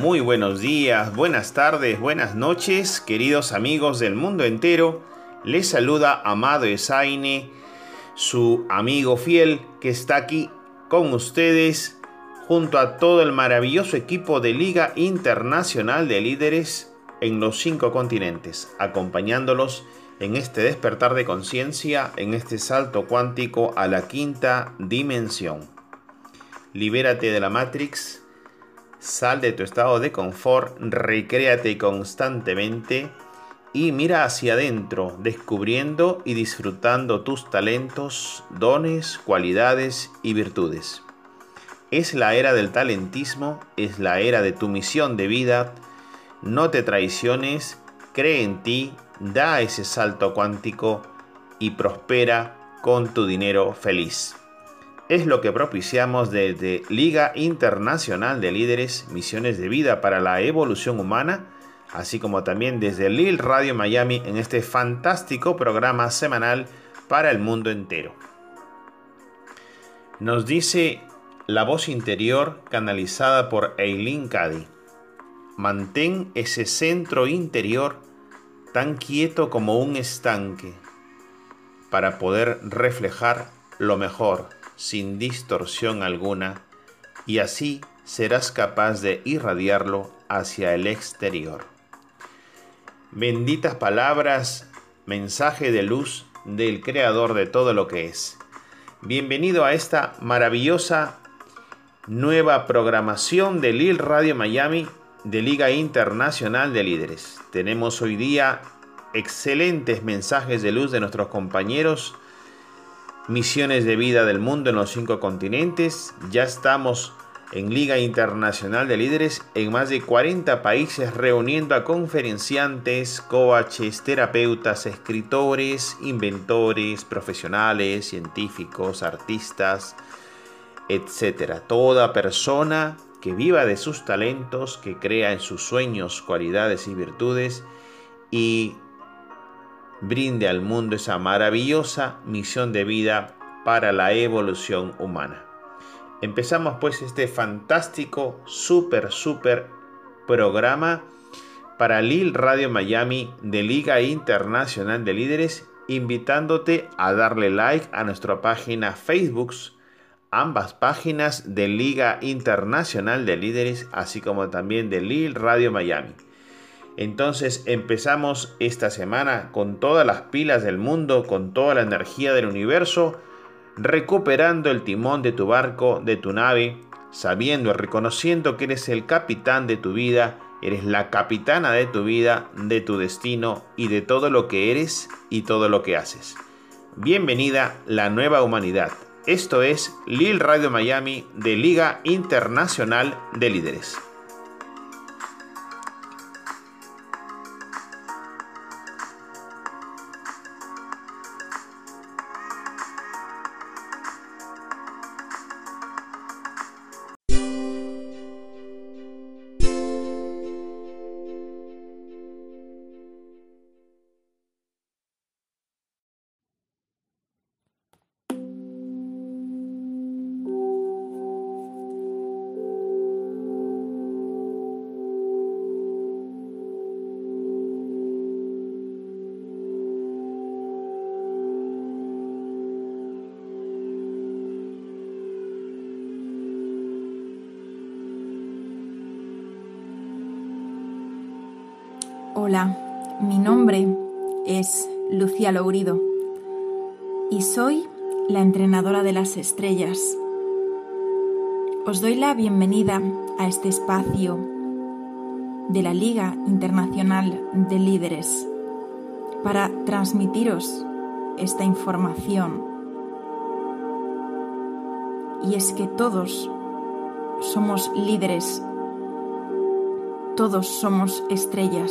Muy buenos días, buenas tardes, buenas noches, queridos amigos del mundo entero. Les saluda Amado Esaine, su amigo fiel que está aquí con ustedes junto a todo el maravilloso equipo de Liga Internacional de Líderes en los cinco continentes, acompañándolos en este despertar de conciencia, en este salto cuántico a la quinta dimensión. Libérate de la Matrix, sal de tu estado de confort, recréate constantemente y mira hacia adentro, descubriendo y disfrutando tus talentos, dones, cualidades y virtudes. Es la era del talentismo, es la era de tu misión de vida. No te traiciones, cree en ti da ese salto cuántico y prospera con tu dinero feliz. Es lo que propiciamos desde Liga Internacional de Líderes Misiones de Vida para la Evolución Humana, así como también desde Lil Radio Miami en este fantástico programa semanal para el mundo entero. Nos dice la voz interior canalizada por Eileen Cady. Mantén ese centro interior tan quieto como un estanque, para poder reflejar lo mejor sin distorsión alguna, y así serás capaz de irradiarlo hacia el exterior. Benditas palabras, mensaje de luz del Creador de todo lo que es. Bienvenido a esta maravillosa nueva programación de Lil Radio Miami de Liga Internacional de Líderes. Tenemos hoy día excelentes mensajes de luz de nuestros compañeros, misiones de vida del mundo en los cinco continentes. Ya estamos en Liga Internacional de Líderes en más de 40 países reuniendo a conferenciantes, coaches, terapeutas, escritores, inventores, profesionales, científicos, artistas, etcétera. Toda persona que viva de sus talentos, que crea en sus sueños, cualidades y virtudes y brinde al mundo esa maravillosa misión de vida para la evolución humana. Empezamos pues este fantástico, súper, súper programa para Lil Radio Miami de Liga Internacional de Líderes, invitándote a darle like a nuestra página Facebook ambas páginas de Liga Internacional de Líderes, así como también de Lil Radio Miami. Entonces empezamos esta semana con todas las pilas del mundo, con toda la energía del universo, recuperando el timón de tu barco, de tu nave, sabiendo y reconociendo que eres el capitán de tu vida, eres la capitana de tu vida, de tu destino y de todo lo que eres y todo lo que haces. Bienvenida la nueva humanidad esto es Lil Radio Miami de Liga Internacional de Líderes. Y soy la entrenadora de las estrellas. Os doy la bienvenida a este espacio de la Liga Internacional de Líderes para transmitiros esta información. Y es que todos somos líderes, todos somos estrellas.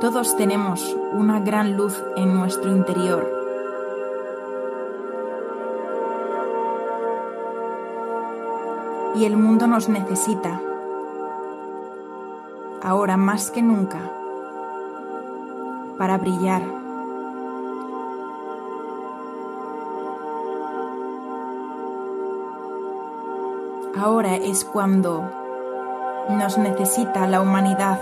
Todos tenemos una gran luz en nuestro interior. Y el mundo nos necesita, ahora más que nunca, para brillar. Ahora es cuando Nos necesita la humanidad.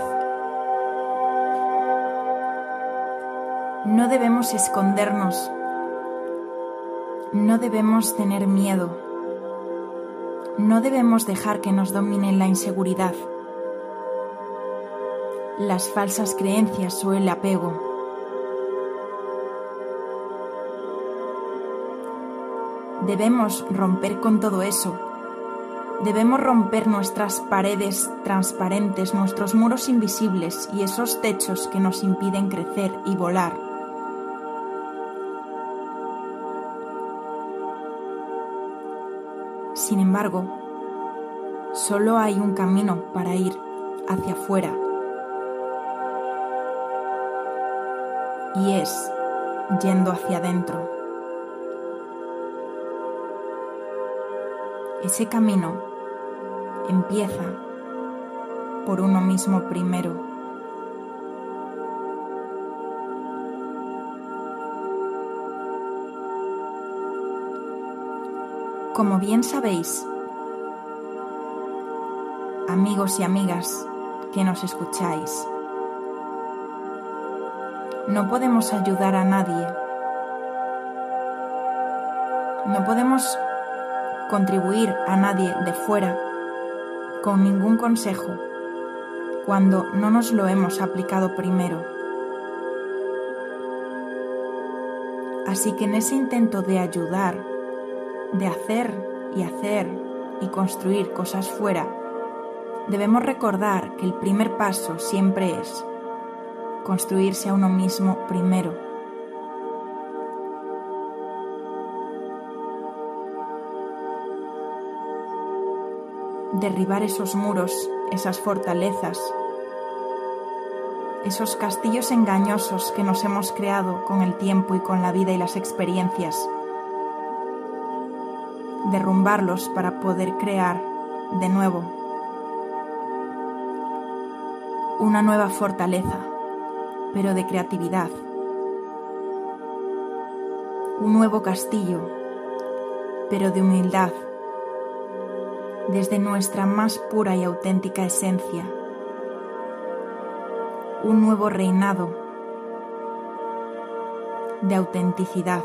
No debemos escondernos. No debemos tener miedo. No debemos dejar que nos domine la inseguridad, las falsas creencias o el apego. Debemos romper con todo eso. Debemos romper nuestras paredes transparentes, nuestros muros invisibles y esos techos que nos impiden crecer y volar. Sin embargo, solo hay un camino para ir hacia afuera. Y es yendo hacia adentro. Ese camino empieza por uno mismo primero. Como bien sabéis, amigos y amigas que nos escucháis, no podemos ayudar a nadie. No podemos contribuir a nadie de fuera con ningún consejo cuando no nos lo hemos aplicado primero. Así que en ese intento de ayudar, de hacer y hacer y construir cosas fuera, debemos recordar que el primer paso siempre es construirse a uno mismo primero. derribar esos muros, esas fortalezas, esos castillos engañosos que nos hemos creado con el tiempo y con la vida y las experiencias. Derrumbarlos para poder crear de nuevo una nueva fortaleza, pero de creatividad. Un nuevo castillo, pero de humildad desde nuestra más pura y auténtica esencia. Un nuevo reinado de autenticidad.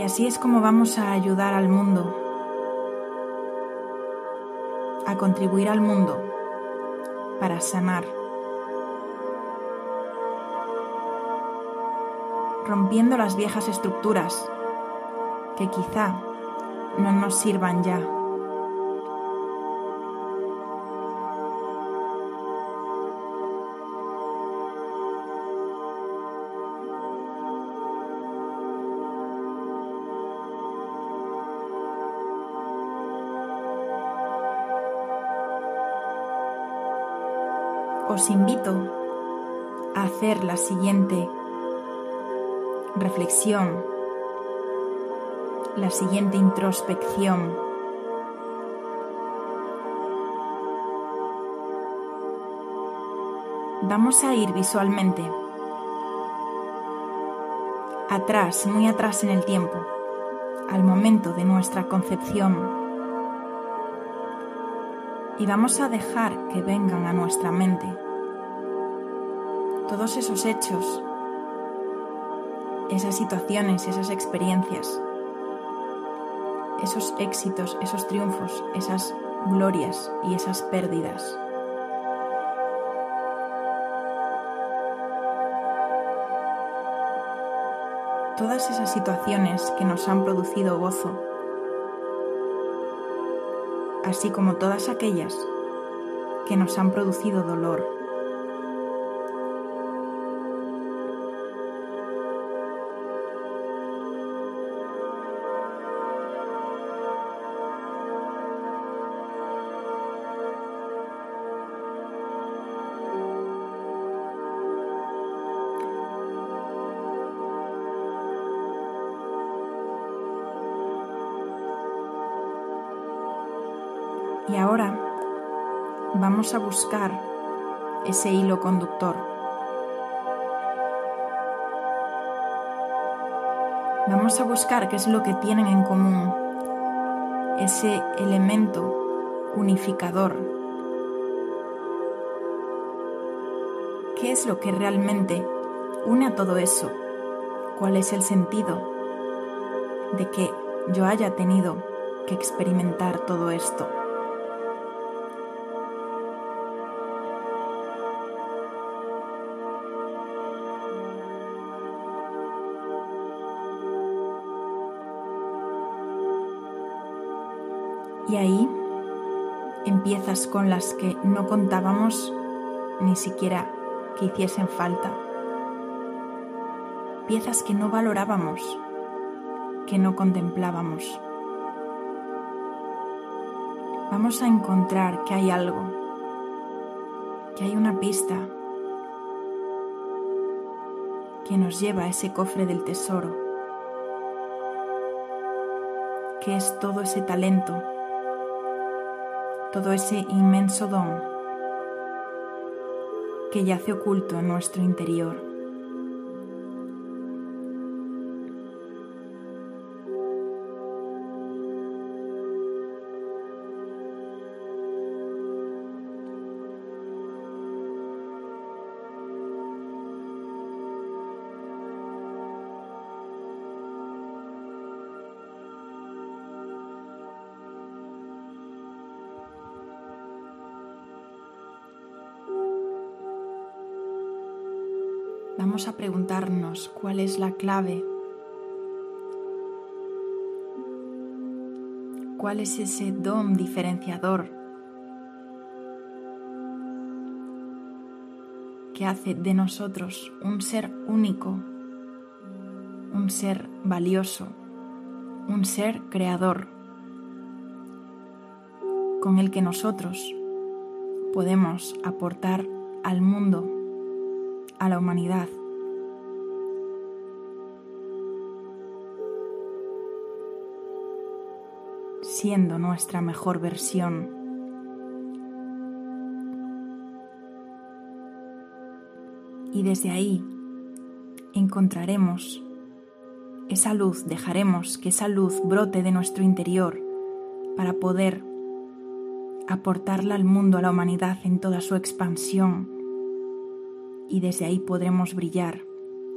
Y así es como vamos a ayudar al mundo a contribuir al mundo para sanar, rompiendo las viejas estructuras que quizá no nos sirvan ya. Os invito a hacer la siguiente reflexión, la siguiente introspección. Vamos a ir visualmente atrás, muy atrás en el tiempo, al momento de nuestra concepción y vamos a dejar que vengan a nuestra mente todos esos hechos, esas situaciones, esas experiencias, esos éxitos, esos triunfos, esas glorias y esas pérdidas. Todas esas situaciones que nos han producido gozo, así como todas aquellas que nos han producido dolor. Vamos a buscar ese hilo conductor. Vamos a buscar qué es lo que tienen en común, ese elemento unificador. ¿Qué es lo que realmente une a todo eso? ¿Cuál es el sentido de que yo haya tenido que experimentar todo esto? Con las que no contábamos ni siquiera que hiciesen falta. Piezas que no valorábamos, que no contemplábamos. Vamos a encontrar que hay algo, que hay una pista que nos lleva a ese cofre del tesoro, que es todo ese talento todo ese inmenso don que yace oculto en nuestro interior. A preguntarnos cuál es la clave, cuál es ese don diferenciador que hace de nosotros un ser único, un ser valioso, un ser creador, con el que nosotros podemos aportar al mundo a la humanidad. Siendo nuestra mejor versión. Y desde ahí encontraremos esa luz, dejaremos que esa luz brote de nuestro interior para poder aportarla al mundo, a la humanidad en toda su expansión y desde ahí podremos brillar,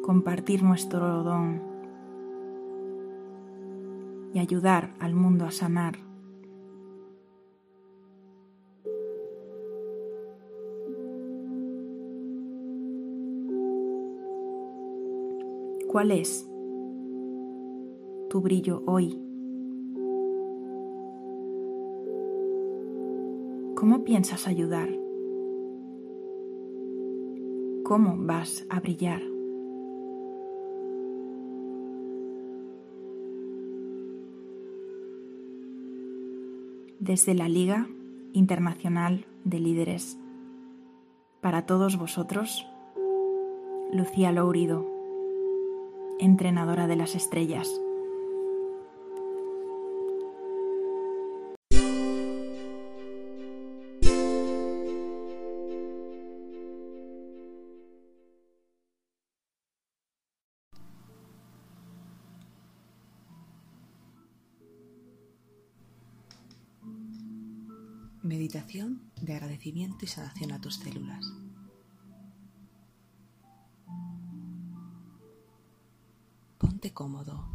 compartir nuestro don y ayudar al mundo a sanar. ¿Cuál es tu brillo hoy? ¿Cómo piensas ayudar? cómo vas a brillar. Desde la Liga Internacional de Líderes, para todos vosotros, Lucía Lourido, entrenadora de las estrellas. Y sanación a tus células. Ponte cómodo.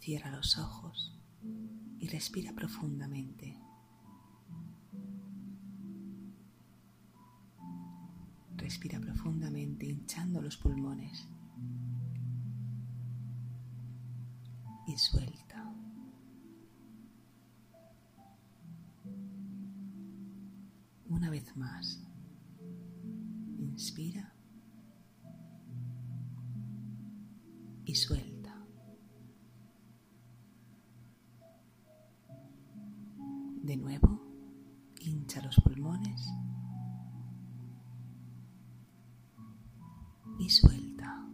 Cierra los ojos y respira profundamente. Respira profundamente hinchando los pulmones. Y suelta. Más. Inspira y suelta. De nuevo, hincha los pulmones y suelta.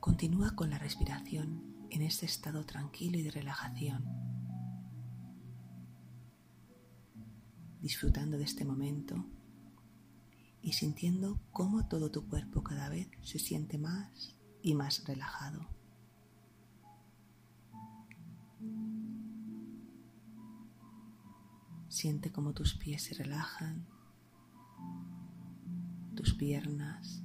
Con Continúa con la respiración en este estado tranquilo y de relajación, disfrutando de este momento y sintiendo cómo todo tu cuerpo cada vez se siente más y más relajado. Siente cómo tus pies se relajan, tus piernas,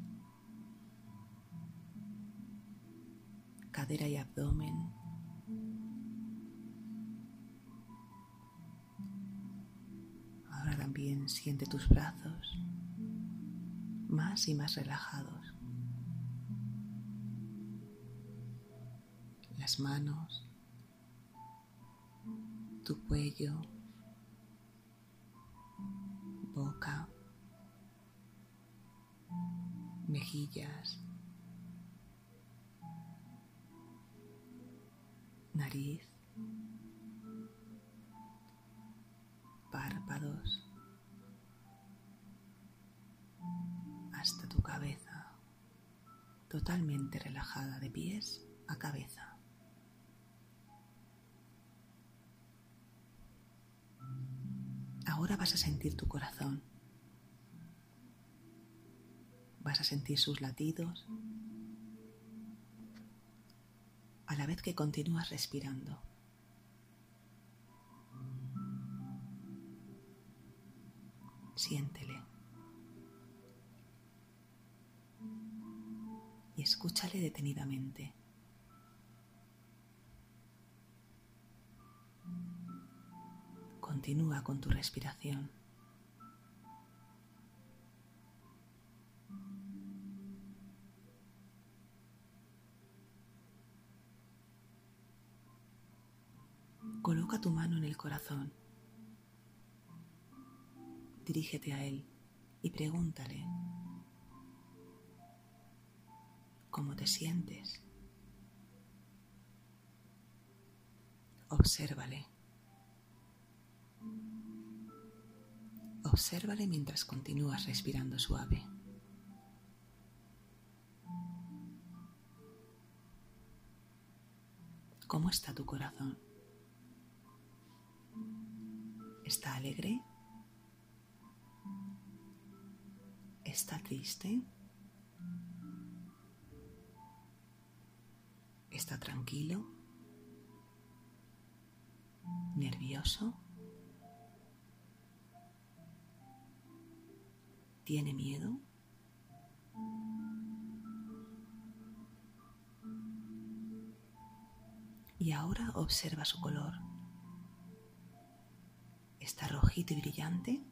cadera y abdomen. Siente tus brazos más y más relajados. Las manos, tu cuello, boca, mejillas, nariz, totalmente relajada de pies a cabeza. Ahora vas a sentir tu corazón. Vas a sentir sus latidos a la vez que continúas respirando. Siéntele. Escúchale detenidamente. Continúa con tu respiración. Coloca tu mano en el corazón. Dirígete a él y pregúntale cómo te sientes. Obsérvale. Obsérvale mientras continúas respirando suave. ¿Cómo está tu corazón? ¿Está alegre? ¿Está triste? ¿Está tranquilo? ¿Nervioso? ¿Tiene miedo? Y ahora observa su color. ¿Está rojito y brillante?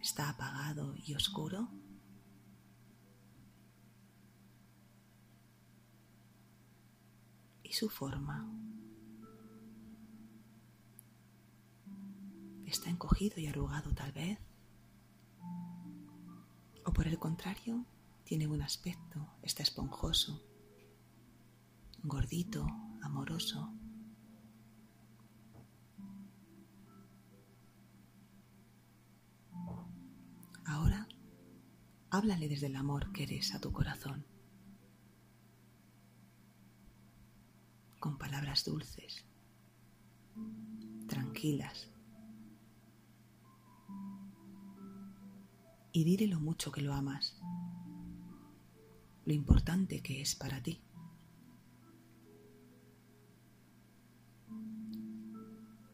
¿Está apagado y oscuro? ¿Y su forma? ¿Está encogido y arrugado tal vez? ¿O por el contrario, tiene buen aspecto, está esponjoso, gordito, amoroso. Ahora, háblale desde el amor que eres a tu corazón, con palabras dulces, tranquilas, y dile lo mucho que lo amas, lo importante que es para ti.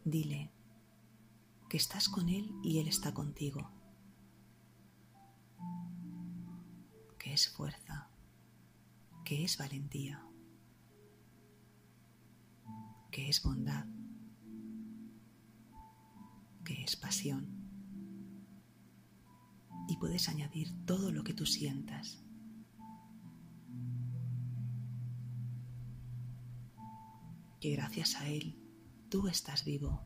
Dile que estás con Él y Él está contigo, que es fuerza, que es valentía, que es bondad, que es pasión. Y puedes añadir todo lo que tú sientas. Que gracias a Él tú estás vivo.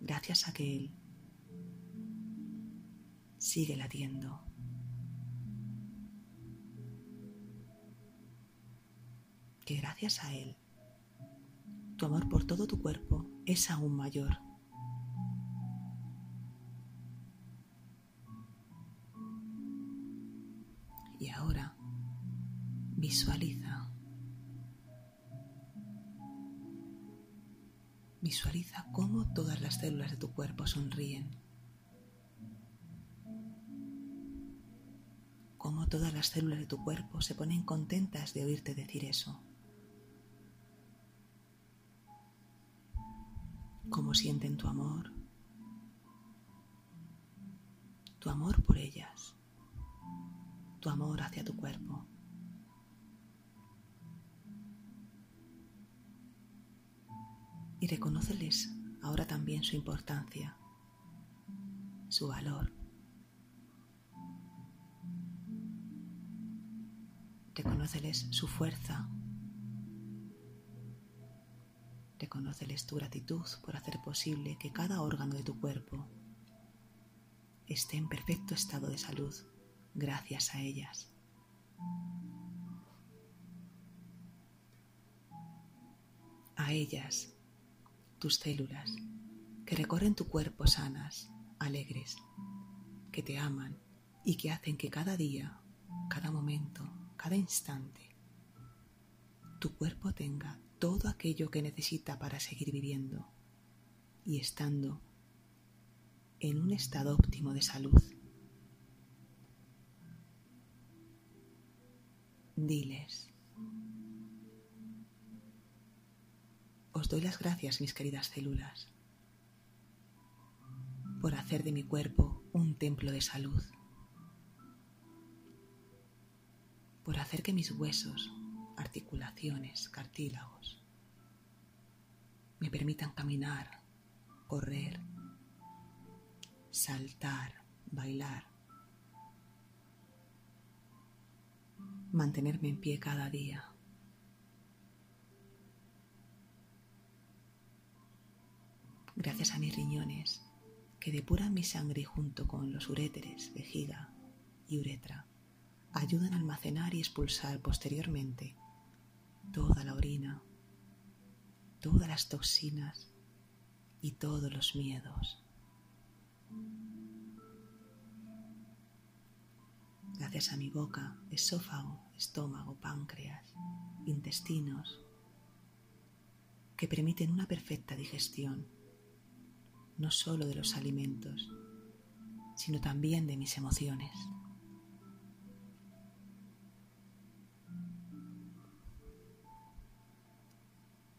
Gracias a que Él sigue latiendo. que gracias a él, tu amor por todo tu cuerpo es aún mayor. Y ahora visualiza, visualiza cómo todas las células de tu cuerpo sonríen, cómo todas las células de tu cuerpo se ponen contentas de oírte decir eso. Cómo sienten tu amor, tu amor por ellas, tu amor hacia tu cuerpo. Y reconóceles ahora también su importancia, su valor. Reconóceles su fuerza. Reconóceles tu gratitud por hacer posible que cada órgano de tu cuerpo esté en perfecto estado de salud gracias a ellas. A ellas, tus células, que recorren tu cuerpo sanas, alegres, que te aman y que hacen que cada día, cada momento, cada instante, tu cuerpo tenga todo aquello que necesita para seguir viviendo y estando en un estado óptimo de salud. Diles, os doy las gracias, mis queridas células, por hacer de mi cuerpo un templo de salud, por hacer que mis huesos, articulaciones, cartílagos, me permitan caminar, correr, saltar, bailar, mantenerme en pie cada día. Gracias a mis riñones que depuran mi sangre junto con los uréteres, vejiga y uretra, ayudan a almacenar y expulsar posteriormente toda la orina, todas las toxinas y todos los miedos. Gracias a mi boca, esófago, estómago, páncreas, intestinos, que permiten una perfecta digestión, no solo de los alimentos, sino también de mis emociones.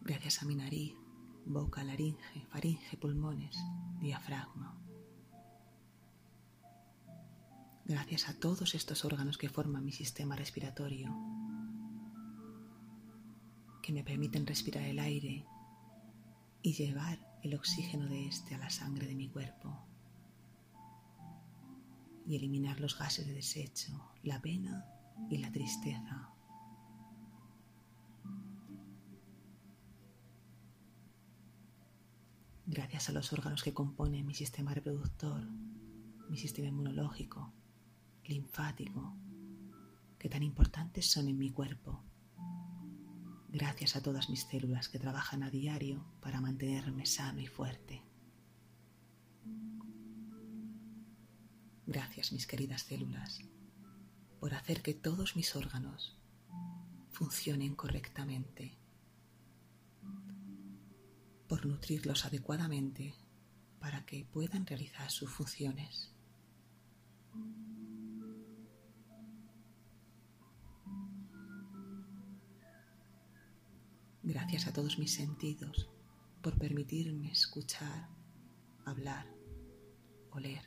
Gracias a mi nariz, boca, laringe, faringe, pulmones, diafragma. gracias a todos estos órganos que forman mi sistema respiratorio, que me permiten respirar el aire y llevar el oxígeno de este a la sangre de mi cuerpo y eliminar los gases de desecho, la pena y la tristeza. Gracias a los órganos que componen mi sistema reproductor, mi sistema inmunológico, linfático, que tan importantes son en mi cuerpo. Gracias a todas mis células que trabajan a diario para mantenerme sano y fuerte. Gracias mis queridas células por hacer que todos mis órganos funcionen correctamente, por nutrirlos adecuadamente para que puedan realizar sus funciones. Gracias a todos mis sentidos por permitirme escuchar, hablar, oler,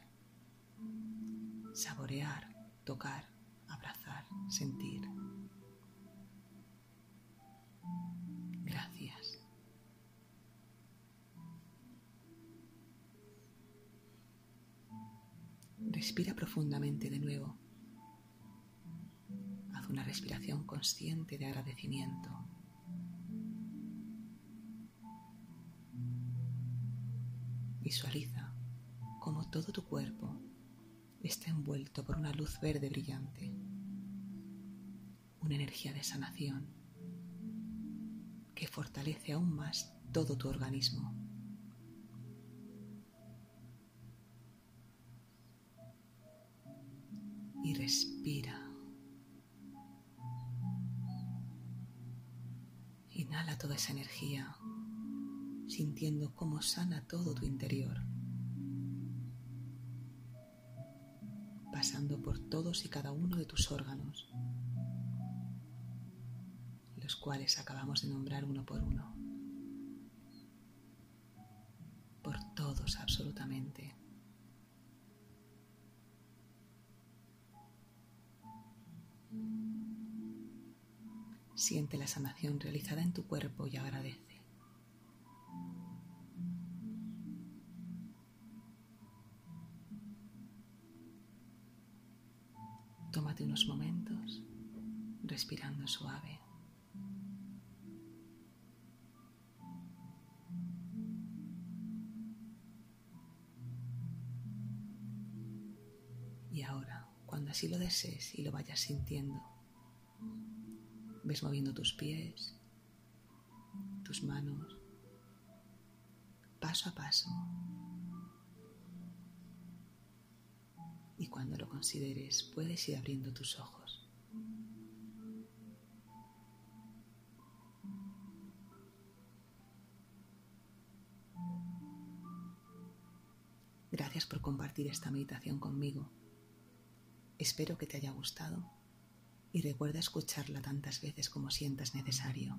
saborear, tocar, abrazar, sentir. Respira profundamente de nuevo. Haz una respiración consciente de agradecimiento. Visualiza cómo todo tu cuerpo está envuelto por una luz verde brillante, una energía de sanación que fortalece aún más todo tu organismo. Inspira. Inhala toda esa energía, sintiendo cómo sana todo tu interior, pasando por todos y cada uno de tus órganos, los cuales acabamos de nombrar uno por uno. Por todos absolutamente. Siente la sanación realizada en tu cuerpo y agradece. Tómate unos momentos respirando suave. Y ahora, cuando así lo desees y lo vayas sintiendo, Ves moviendo tus pies, tus manos, paso a paso. Y cuando lo consideres, puedes ir abriendo tus ojos. Gracias por compartir esta meditación conmigo. Espero que te haya gustado y recuerda escucharla tantas veces como sientas necesario.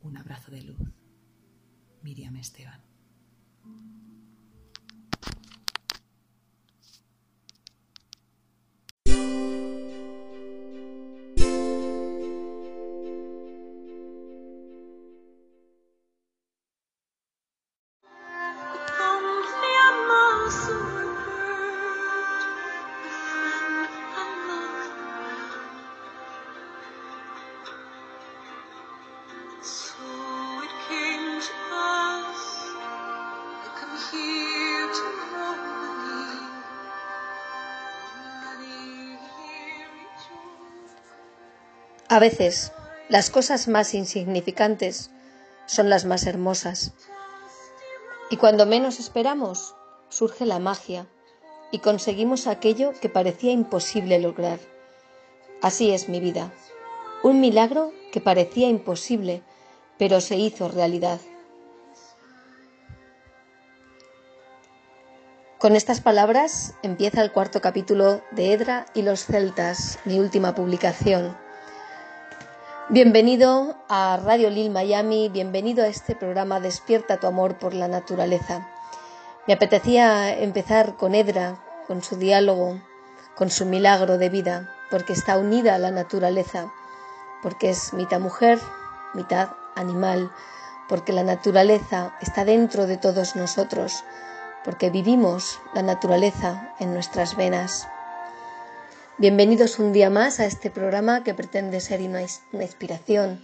Un abrazo de luz. Miriam Esteban. A veces, las cosas más insignificantes son las más hermosas. Y cuando menos esperamos, surge la magia y conseguimos aquello que parecía imposible lograr. Así es mi vida. Un milagro que parecía imposible, pero se hizo realidad. Con estas palabras empieza el cuarto capítulo de Edra y los celtas, mi última publicación. Bienvenido a Radio Lil Miami, bienvenido a este programa Despierta tu amor por la naturaleza. Me apetecía empezar con Edra, con su diálogo, con su milagro de vida, porque está unida a la naturaleza, porque es mitad mujer, mitad animal, porque la naturaleza está dentro de todos nosotros, porque vivimos la naturaleza en nuestras venas. Bienvenidos un día más a este programa que pretende ser una, inspiración,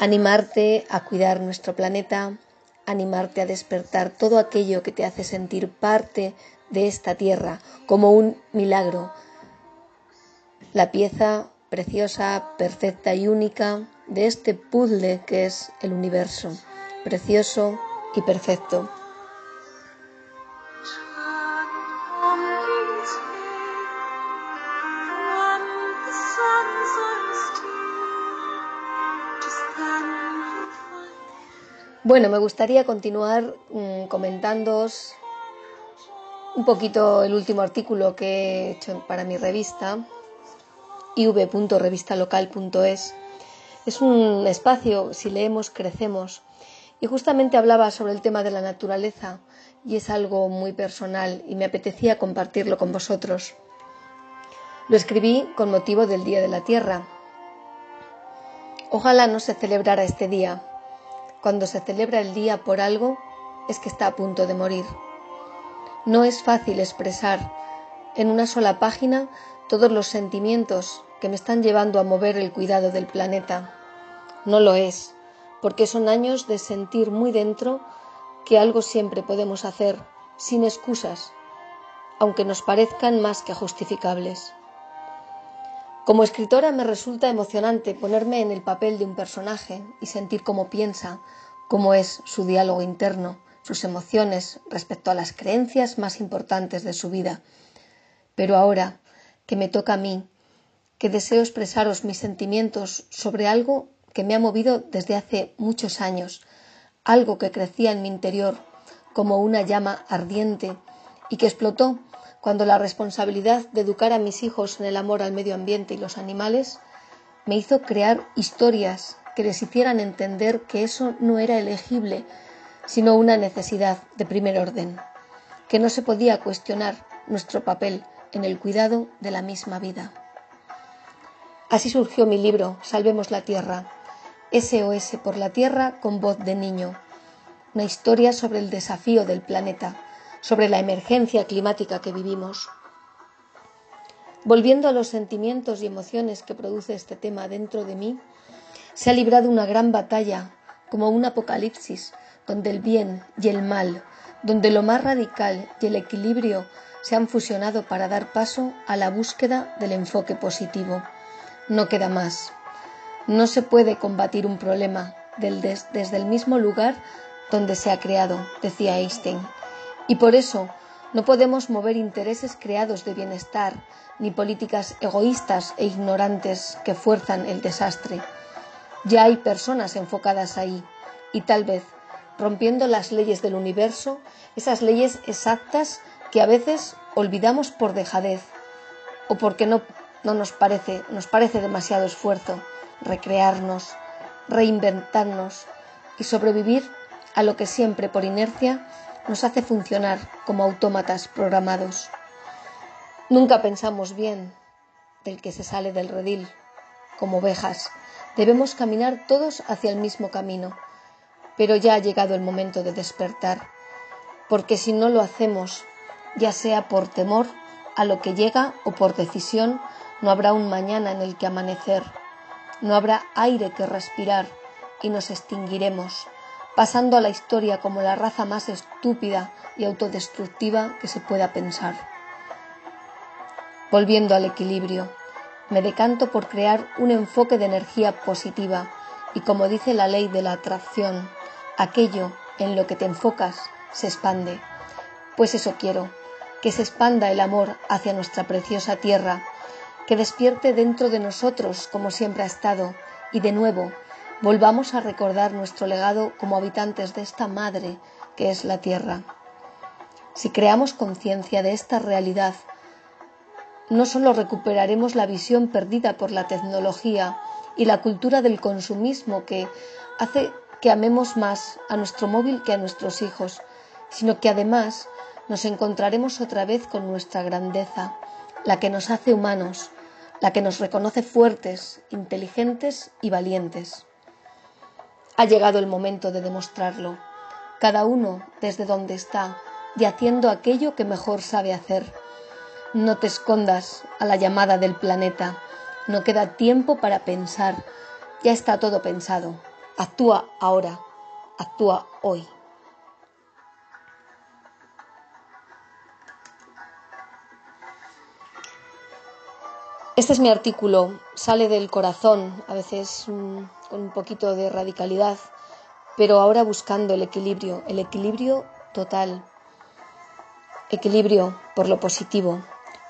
animarte a cuidar nuestro planeta, animarte a despertar todo aquello que te hace sentir parte de esta tierra como un milagro, la pieza preciosa, perfecta y única de este puzzle que es el universo, precioso y perfecto. Bueno, me gustaría continuar mm, comentándoos un poquito el último artículo que he hecho para mi revista, iv.revistalocal.es. Es un espacio, si leemos, crecemos. Y justamente hablaba sobre el tema de la naturaleza y es algo muy personal y me apetecía compartirlo con vosotros. Lo escribí con motivo del Día de la Tierra. Ojalá no se celebrara este día, cuando se celebra el día por algo, es que está a punto de morir. No es fácil expresar en una sola página todos los sentimientos que me están llevando a mover el cuidado del planeta. No lo es, porque son años de sentir muy dentro que algo siempre podemos hacer, sin excusas, aunque nos parezcan más que justificables. Como escritora me resulta emocionante ponerme en el papel de un personaje y sentir cómo piensa, cómo es su diálogo interno, sus emociones respecto a las creencias más importantes de su vida. Pero ahora que me toca a mí, que deseo expresaros mis sentimientos sobre algo que me ha movido desde hace muchos años, algo que crecía en mi interior como una llama ardiente y que explotó cuando la responsabilidad de educar a mis hijos en el amor al medio ambiente y los animales me hizo crear historias que les hicieran entender que eso no era elegible, sino una necesidad de primer orden, que no se podía cuestionar nuestro papel en el cuidado de la misma vida. Así surgió mi libro Salvemos la Tierra, SOS por la Tierra con voz de niño, una historia sobre el desafío del planeta, sobre la emergencia climática que vivimos. Volviendo a los sentimientos y emociones que produce este tema dentro de mí, se ha librado una gran batalla, como un apocalipsis, donde el bien y el mal, donde lo más radical y el equilibrio se han fusionado para dar paso a la búsqueda del enfoque positivo. No queda más. No se puede combatir un problema desde el mismo lugar donde se ha creado, decía Einstein. Y por eso no podemos mover intereses creados de bienestar, ni políticas egoístas e ignorantes que fuerzan el desastre. Ya hay personas enfocadas ahí, y tal vez, rompiendo las leyes del universo, esas leyes exactas que a veces olvidamos por dejadez o porque no, no nos parece, nos parece demasiado esfuerzo recrearnos, reinventarnos y sobrevivir a lo que siempre por inercia nos hace funcionar como autómatas programados. Nunca pensamos bien del que se sale del redil, como ovejas. Debemos caminar todos hacia el mismo camino, pero ya ha llegado el momento de despertar, porque si no lo hacemos ya sea por temor a lo que llega o por decisión, no habrá un mañana en el que amanecer, no habrá aire que respirar y nos extinguiremos, pasando a la historia como la raza más estúpida y autodestructiva que se pueda pensar. Volviendo al equilibrio, me decanto por crear un enfoque de energía positiva y como dice la ley de la atracción, aquello en lo que te enfocas se expande. Pues eso quiero, que se expanda el amor hacia nuestra preciosa tierra, que despierte dentro de nosotros como siempre ha estado y de nuevo volvamos a recordar nuestro legado como habitantes de esta madre que es la tierra. Si creamos conciencia de esta realidad, no solo recuperaremos la visión perdida por la tecnología y la cultura del consumismo que hace que amemos más a nuestro móvil que a nuestros hijos, sino que además nos encontraremos otra vez con nuestra grandeza, la que nos hace humanos, la que nos reconoce fuertes, inteligentes y valientes. Ha llegado el momento de demostrarlo, cada uno desde donde está y haciendo aquello que mejor sabe hacer. No te escondas a la llamada del planeta, no queda tiempo para pensar, ya está todo pensado. Actúa ahora, actúa hoy. Este es mi artículo, sale del corazón, a veces con un poquito de radicalidad, pero ahora buscando el equilibrio, el equilibrio total. Equilibrio por lo positivo,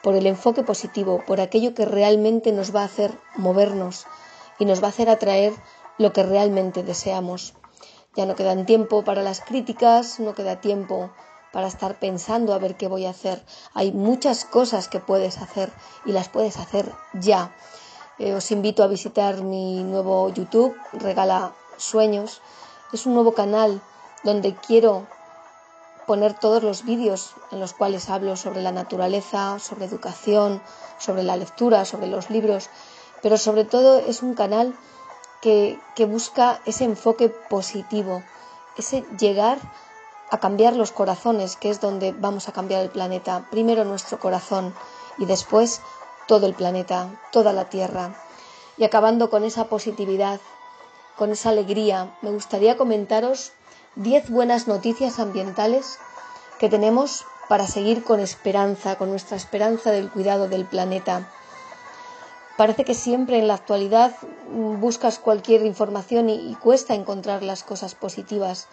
por el enfoque positivo, por aquello que realmente nos va a hacer movernos y nos va a hacer atraer lo que realmente deseamos. Ya no quedan tiempo para las críticas, no queda tiempo para estar pensando a ver qué voy a hacer. Hay muchas cosas que puedes hacer y las puedes hacer ya. Eh, os invito a visitar mi nuevo YouTube, Regala Sueños. Es un nuevo canal donde quiero poner todos los vídeos en los cuales hablo sobre la naturaleza, sobre educación, sobre la lectura, sobre los libros, pero sobre todo es un canal que, que busca ese enfoque positivo, ese llegar a cambiar los corazones, que es donde vamos a cambiar el planeta. Primero nuestro corazón y después todo el planeta, toda la Tierra. Y acabando con esa positividad, con esa alegría, me gustaría comentaros 10 buenas noticias ambientales que tenemos para seguir con esperanza, con nuestra esperanza del cuidado del planeta. Parece que siempre en la actualidad buscas cualquier información y, y cuesta encontrar las cosas positivas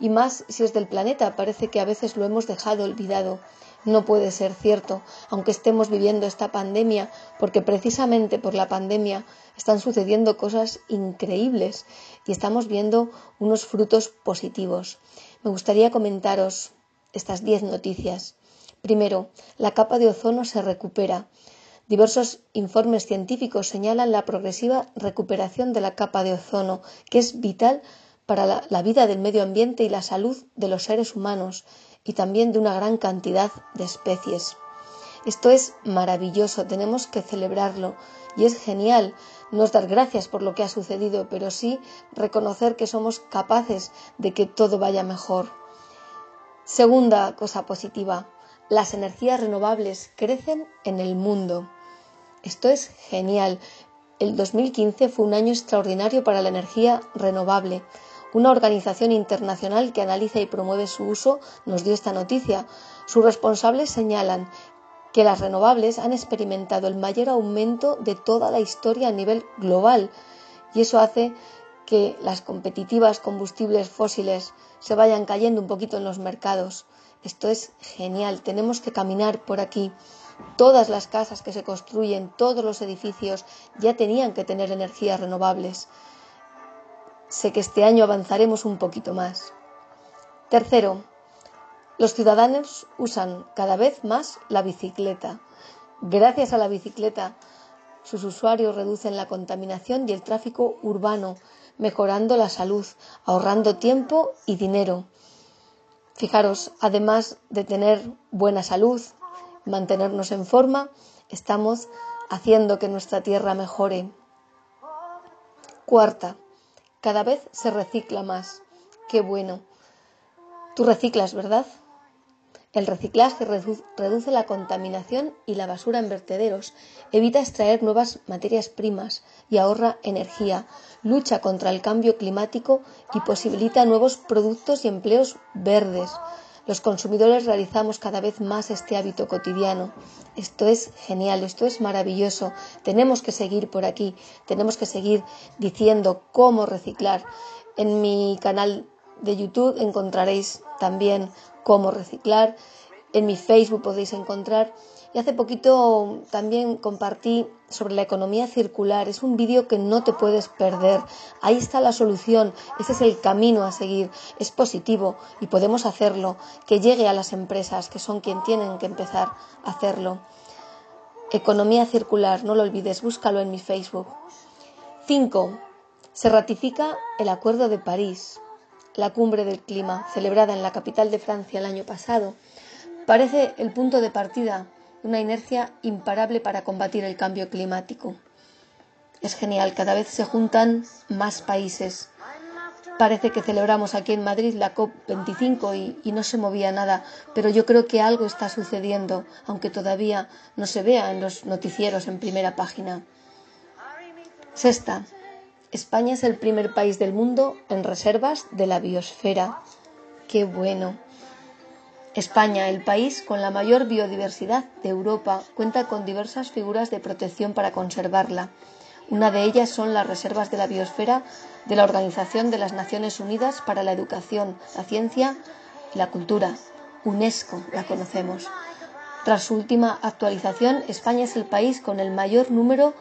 y más si es del planeta. Parece que a veces lo hemos dejado olvidado no puede ser cierto, aunque estemos viviendo esta pandemia, porque precisamente por la pandemia están sucediendo cosas increíbles y estamos viendo unos frutos positivos. Me gustaría comentaros estas diez noticias. Primero, la capa de ozono se recupera. Diversos informes científicos señalan la progresiva recuperación de la capa de ozono, que es vital para la, vida del medio ambiente y la salud de los seres humanos y también de una gran cantidad de especies. Esto es maravilloso, tenemos que celebrarlo y es genial no dar gracias por lo que ha sucedido, pero sí reconocer que somos capaces de que todo vaya mejor. Segunda cosa positiva, las energías renovables crecen en el mundo. Esto es genial. El 2015 fue un año extraordinario para la energía renovable. Una organización internacional que analiza y promueve su uso nos dio esta noticia. Sus responsables señalan que las renovables han experimentado el mayor aumento de toda la historia a nivel global y eso hace que las competitivas combustibles fósiles se vayan cayendo un poquito en los mercados. Esto es genial, tenemos que caminar por aquí. Todas las casas que se construyen, todos los edificios ya tenían que tener energías renovables. Sé que este año avanzaremos un poquito más. Tercero, los ciudadanos usan cada vez más la bicicleta. Gracias a la bicicleta, sus usuarios reducen la contaminación y el tráfico urbano, mejorando la salud, ahorrando tiempo y dinero. Fijaros, además de tener buena salud, mantenernos en forma, estamos haciendo que nuestra tierra mejore. Cuarta, cada vez se recicla más. Qué bueno. Tú reciclas, ¿verdad? El reciclaje reduce la contaminación y la basura en vertederos, evita extraer nuevas materias primas y ahorra energía, lucha contra el cambio climático y posibilita nuevos productos y empleos verdes. Los consumidores realizamos cada vez más este hábito cotidiano. Esto es genial, esto es maravilloso. Tenemos que seguir por aquí, tenemos que seguir diciendo cómo reciclar. En mi canal de YouTube encontraréis también cómo reciclar. En mi Facebook podéis encontrar y hace poquito también compartí sobre la economía circular. Es un vídeo que no te puedes perder. Ahí está la solución. Ese es el camino a seguir. Es positivo y podemos hacerlo. Que llegue a las empresas, que son quien tienen que empezar a hacerlo. Economía circular, no lo olvides, búscalo en mi Facebook. 5. Se ratifica el Acuerdo de París, la cumbre del clima, celebrada en la capital de Francia el año pasado. Parece el punto de partida una inercia imparable para combatir el cambio climático. Es genial, cada vez se juntan más países. Parece que celebramos aquí en Madrid la COP25 y, y, no se movía nada, pero yo creo que algo está sucediendo, aunque todavía no se vea en los noticieros en primera página. Sexta, España es el primer país del mundo en reservas de la biosfera. Qué bueno. España, el país con la mayor biodiversidad de Europa, cuenta con diversas figuras de protección para conservarla. Una de ellas son las reservas de la biosfera de la Organización de las Naciones Unidas para la Educación, la Ciencia y la Cultura. UNESCO la conocemos. Tras su última actualización, España es el país con el mayor número,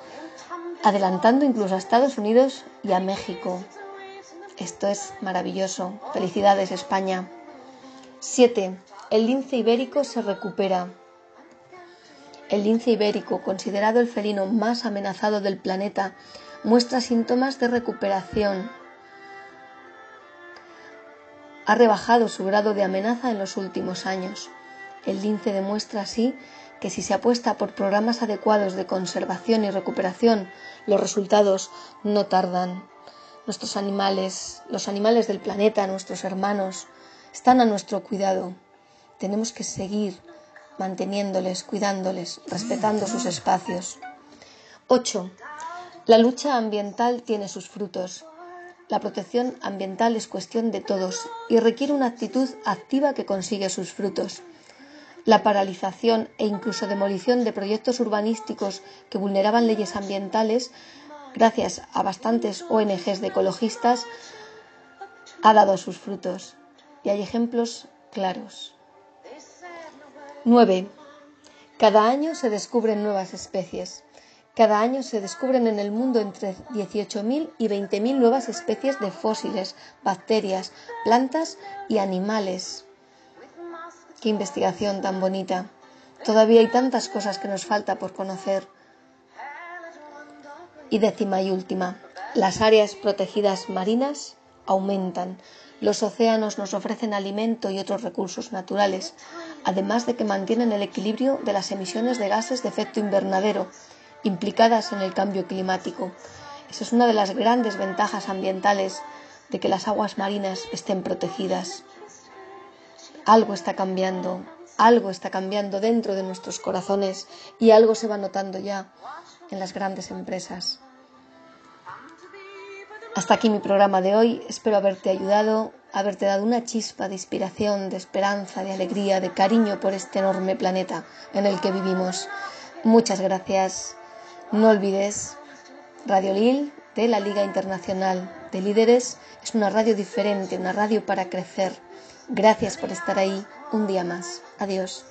adelantando incluso a Estados Unidos y a México. Esto es maravilloso. Felicidades, España. 7 el lince ibérico se recupera. El lince ibérico, considerado el felino más amenazado del planeta, muestra síntomas de recuperación. Ha rebajado su grado de amenaza en los últimos años. El lince demuestra así que si se apuesta por programas adecuados de conservación y recuperación, los resultados no tardan. Nuestros animales, los animales del planeta, nuestros hermanos, están a nuestro cuidado tenemos que seguir manteniéndoles, cuidándoles, respetando sus espacios. 8. La lucha ambiental tiene sus frutos. La protección ambiental es cuestión de todos y requiere una actitud activa que consigue sus frutos. La paralización e incluso demolición de proyectos urbanísticos que vulneraban leyes ambientales, gracias a bastantes ONGs de ecologistas, ha dado sus frutos. Y hay ejemplos claros. 9. Cada año se descubren nuevas especies. Cada año se descubren en el mundo entre 18.000 y 20.000 nuevas especies de fósiles, bacterias, plantas y animales. Qué investigación tan bonita. Todavía hay tantas cosas que nos falta por conocer. Y décima y última, las áreas protegidas marinas aumentan. Los océanos nos ofrecen alimento y otros recursos naturales, además de que mantienen el equilibrio de las emisiones de gases de efecto invernadero implicadas en el cambio climático. Esa es una de las grandes ventajas ambientales de que las aguas marinas estén protegidas. Algo está cambiando, algo está cambiando dentro de nuestros corazones y algo se va notando ya en las grandes empresas. Hasta aquí mi programa de hoy. Espero haberte ayudado, haberte dado una chispa de inspiración, de esperanza, de alegría, de cariño por este enorme planeta en el que vivimos. Muchas gracias. No olvides, Radio Lil de la Liga Internacional de Líderes es una radio diferente, una radio para crecer. Gracias por estar ahí un día más. Adiós.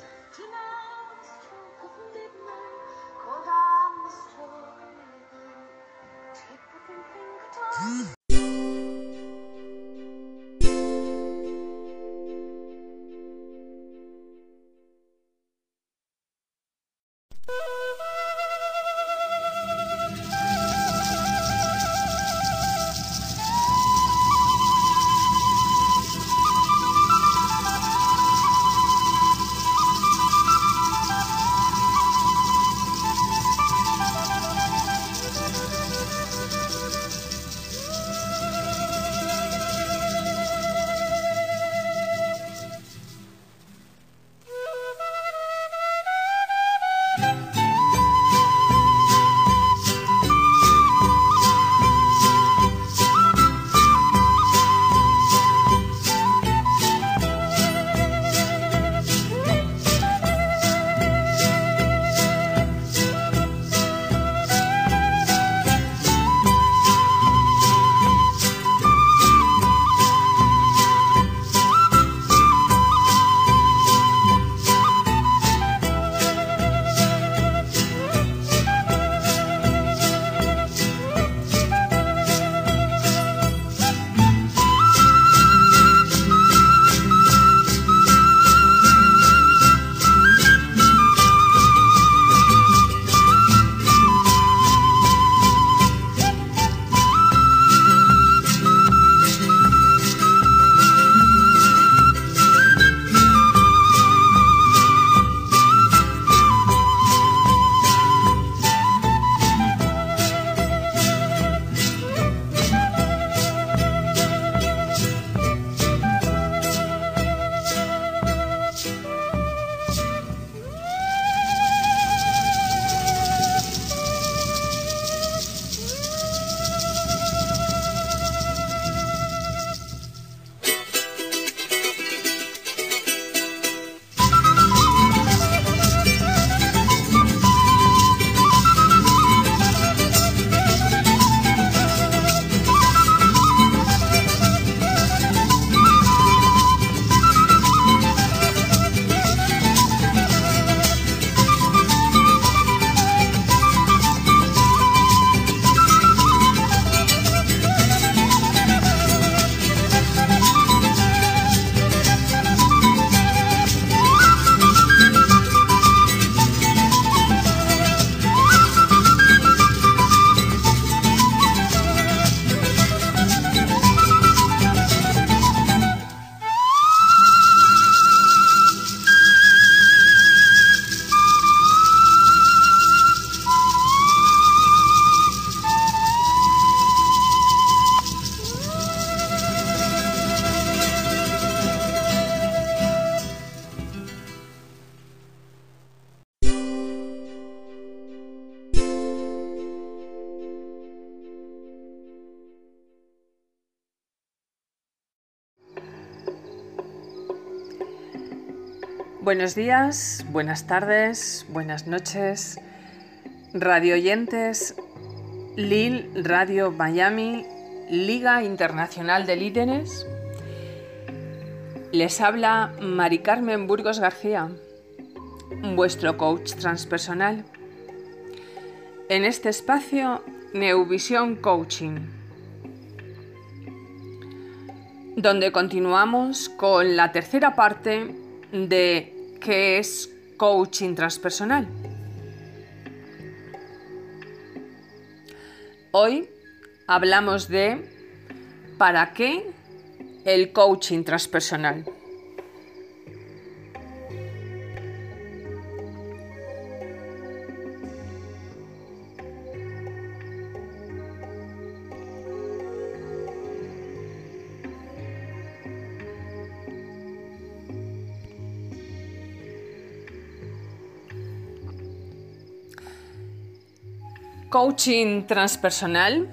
Buenos días, buenas tardes, buenas noches, radio oyentes, Lil Radio Miami, Liga Internacional de Líderes. Les habla Mari Carmen Burgos García. vuestro coach transpersonal. En este espacio, Neuvisión Coaching, donde continuamos con la tercera parte de qué es coaching transpersonal. Hoy hablamos de para qué el coaching transpersonal. Coaching transpersonal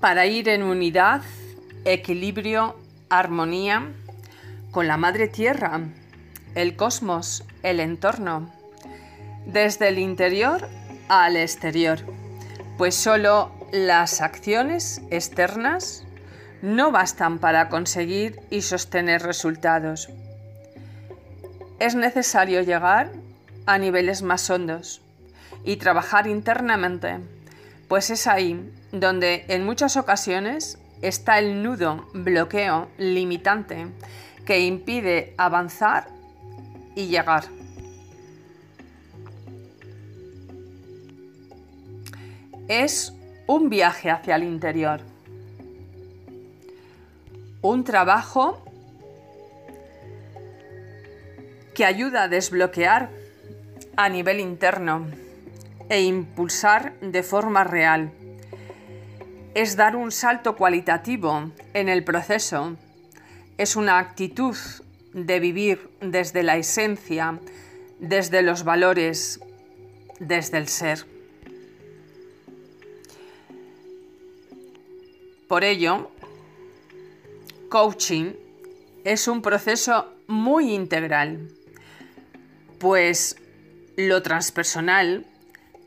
para ir en unidad, equilibrio, armonía con la Madre Tierra, el cosmos, el entorno, desde el interior al exterior, pues solo las acciones externas no bastan para conseguir y sostener resultados. Es necesario llegar a niveles más hondos y trabajar internamente, pues es ahí donde en muchas ocasiones está el nudo, bloqueo, limitante que impide avanzar y llegar. Es un viaje hacia el interior, un trabajo que ayuda a desbloquear a nivel interno e impulsar de forma real. Es dar un salto cualitativo en el proceso. Es una actitud de vivir desde la esencia, desde los valores, desde el ser. Por ello, coaching es un proceso muy integral, pues lo transpersonal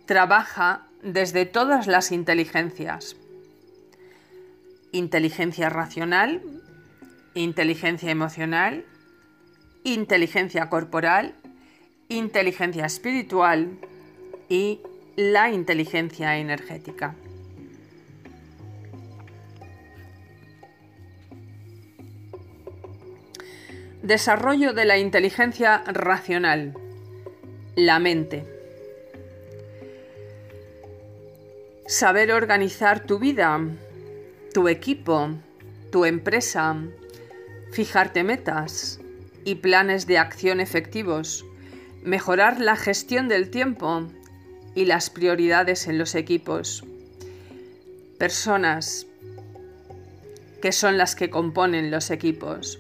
trabaja desde todas las inteligencias. Inteligencia racional, inteligencia emocional, inteligencia corporal, inteligencia espiritual y la inteligencia energética. Desarrollo de la inteligencia racional la mente. Saber organizar tu vida, tu equipo, tu empresa, fijarte metas y planes de acción efectivos, mejorar la gestión del tiempo y las prioridades en los equipos. Personas que son las que componen los equipos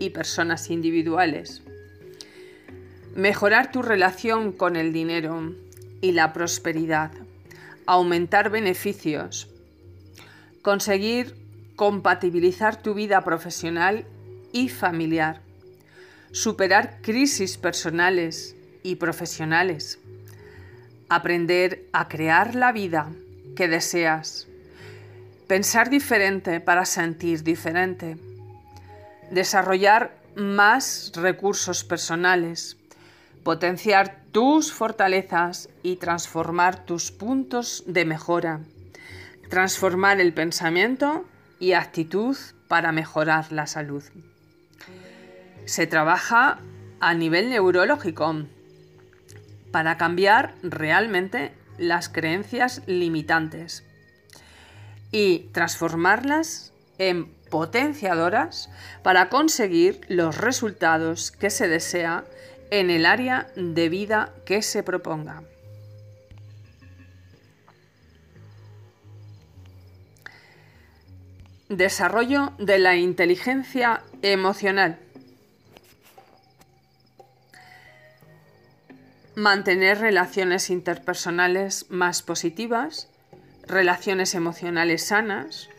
y personas individuales mejorar tu relación con el dinero y la prosperidad, aumentar beneficios, conseguir compatibilizar tu vida profesional y familiar, superar crisis personales y profesionales, aprender a crear la vida que deseas, pensar diferente para sentir diferente, desarrollar más recursos personales, potenciar tus fortalezas y transformar tus puntos de mejora, transformar el pensamiento y actitud para mejorar la salud. Se trabaja a nivel neurológico para cambiar realmente las creencias limitantes y transformarlas en potenciadoras para conseguir los resultados que se desea en el área de vida que se proponga. Desarrollo de la inteligencia emocional. Mantener relaciones interpersonales más positivas, relaciones emocionales sanas,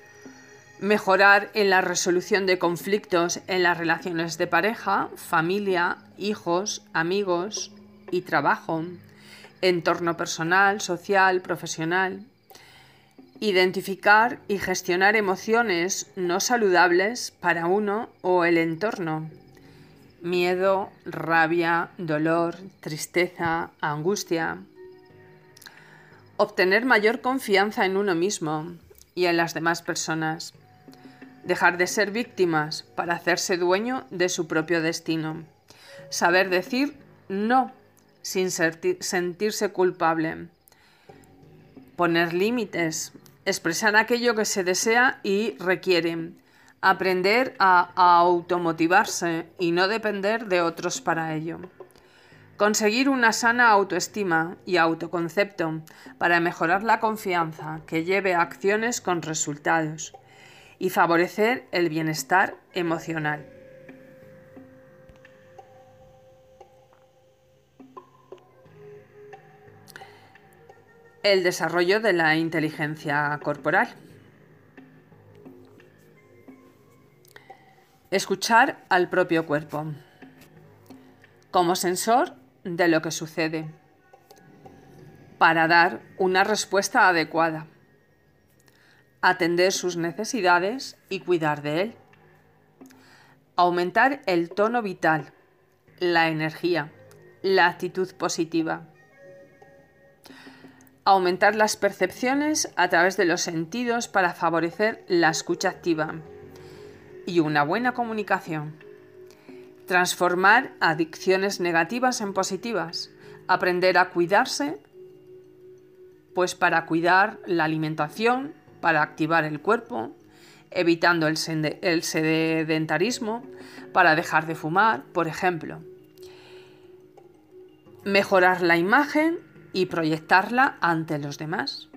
mejorar en la resolución de conflictos en las relaciones de pareja, familia, hijos, amigos y trabajo, entorno personal, social, profesional. Identificar y gestionar emociones no saludables para uno o el entorno miedo, rabia, dolor, tristeza, angustia. Obtener mayor confianza en uno mismo y en las demás personas. Dejar de ser víctimas para hacerse dueño de su propio destino. Saber decir no sin sentirse culpable. Poner límites. Expresar aquello que se desea y requiere aprender a, automotivarse y no depender de otros para ello. Conseguir una sana autoestima y autoconcepto para mejorar la confianza que lleve a acciones con resultados y favorecer el bienestar emocional. El desarrollo de la inteligencia corporal. Escuchar al propio cuerpo como sensor de lo que sucede para dar una respuesta adecuada, atender sus necesidades y cuidar de él, aumentar el tono vital, la energía, la actitud positiva, aumentar las percepciones a través de los sentidos para favorecer la escucha activa y una buena comunicación. Transformar adicciones negativas en positivas. Aprender a cuidarse, pues para cuidar la alimentación, para activar el cuerpo, evitando el, sedentarismo, para dejar de fumar, por ejemplo. Mejorar la imagen y proyectarla ante los demás.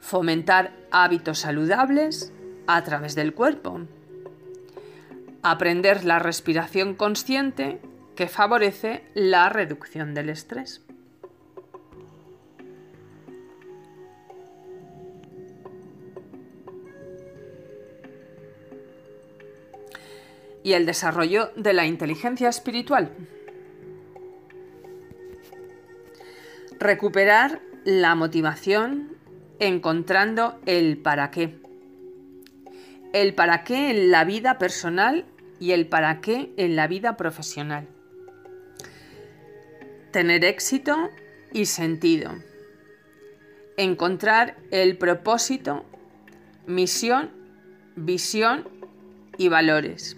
Fomentar hábitos saludables a través del cuerpo aprender la respiración consciente que favorece la reducción del estrés. Y el desarrollo de la inteligencia espiritual. Recuperar la motivación encontrando el para qué. El para qué en la vida personal y el para qué en la vida profesional. Tener éxito y sentido. Encontrar el propósito, misión, visión y valores.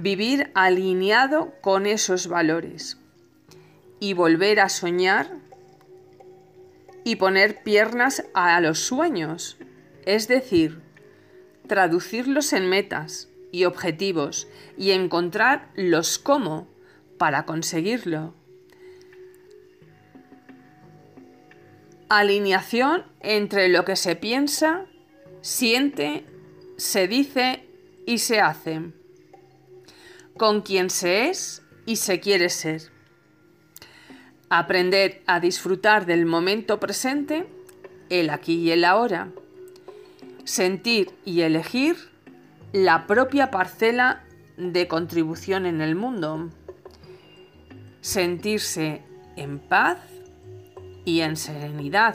Vivir alineado con esos valores y volver a soñar y poner piernas a los sueños, es decir, traducirlos en metas, y objetivos y encontrar los cómo para conseguirlo. Alineación entre lo que se piensa, siente, se dice y se hace. Con quien se es y se quiere ser. Aprender a disfrutar del momento presente, el aquí y el ahora. Sentir y elegir la propia parcela de contribución en el mundo. Sentirse en paz y en serenidad.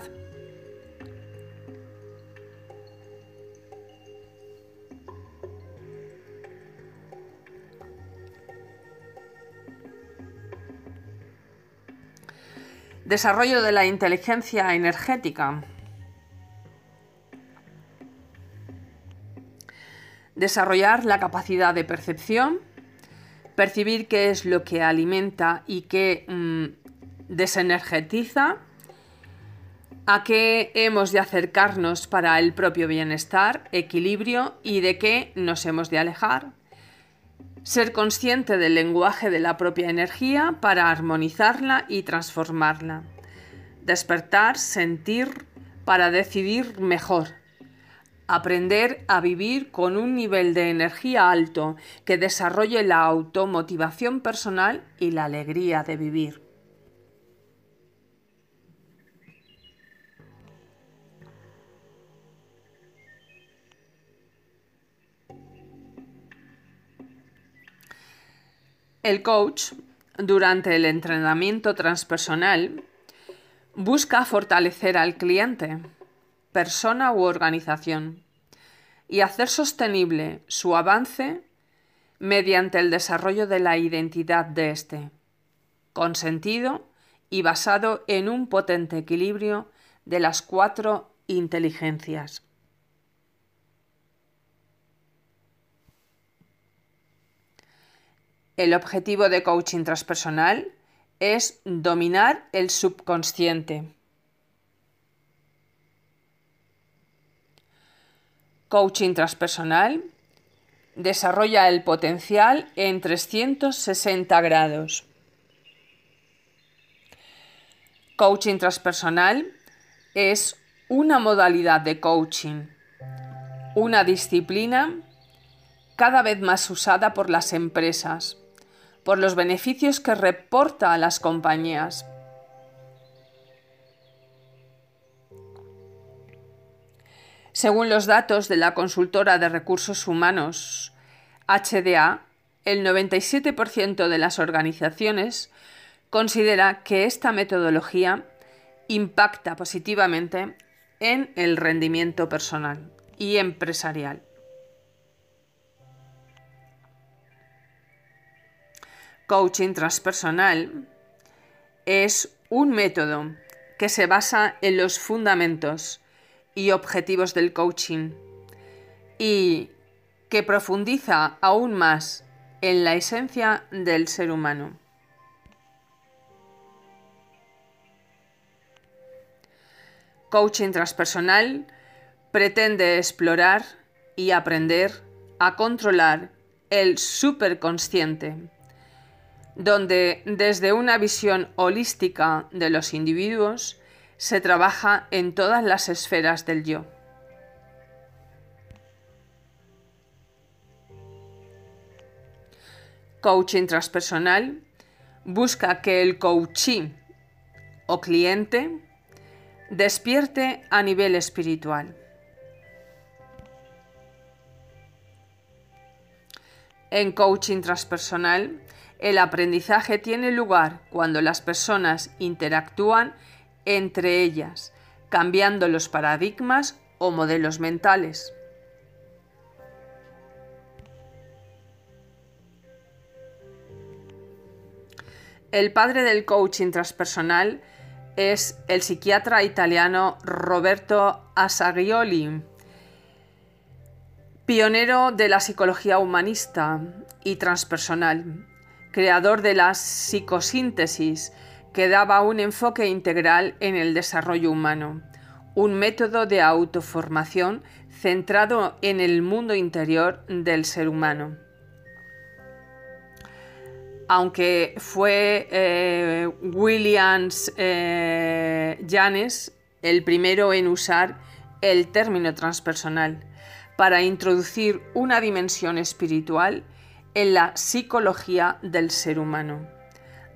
Desarrollo de la inteligencia energética. desarrollar la capacidad de percepción, percibir qué es lo que alimenta y qué mm, desenergetiza, a qué hemos de acercarnos para el propio bienestar, equilibrio y de qué nos hemos de alejar. Ser consciente del lenguaje de la propia energía para armonizarla y transformarla. Despertar, sentir para decidir mejor Aprender a vivir con un nivel de energía alto que desarrolle la automotivación personal y la alegría de vivir. El coach, durante el entrenamiento transpersonal, busca fortalecer al cliente persona u organización y hacer sostenible su avance mediante el desarrollo de la identidad de éste, con sentido y basado en un potente equilibrio de las cuatro inteligencias. El objetivo de coaching transpersonal es dominar el subconsciente. Coaching transpersonal desarrolla el potencial en 360 grados. Coaching transpersonal es una modalidad de coaching, una disciplina cada vez más usada por las empresas por los beneficios que reporta a las compañías. Según los datos de la consultora de recursos humanos HDA, el 97% de las organizaciones considera que esta metodología impacta positivamente en el rendimiento personal y empresarial. Coaching transpersonal es un método que se basa en los fundamentos y objetivos del coaching y que profundiza aún más en la esencia del ser humano. Coaching transpersonal pretende explorar y aprender a controlar el superconsciente donde desde una visión holística de los individuos se trabaja en todas las esferas del yo. Coaching transpersonal busca que el coachee o cliente despierte a nivel espiritual. En coaching transpersonal el aprendizaje tiene lugar cuando las personas interactúan entre ellas, cambiando los paradigmas o modelos mentales. El padre del coaching transpersonal es el psiquiatra italiano Roberto Assagioli, pionero de la psicología humanista y transpersonal creador de la psicosíntesis, que daba un enfoque integral en el desarrollo humano, un método de autoformación centrado en el mundo interior del ser humano. Aunque fue eh, Williams eh, Janes el primero en usar el término transpersonal para introducir una dimensión espiritual en la psicología del ser humano,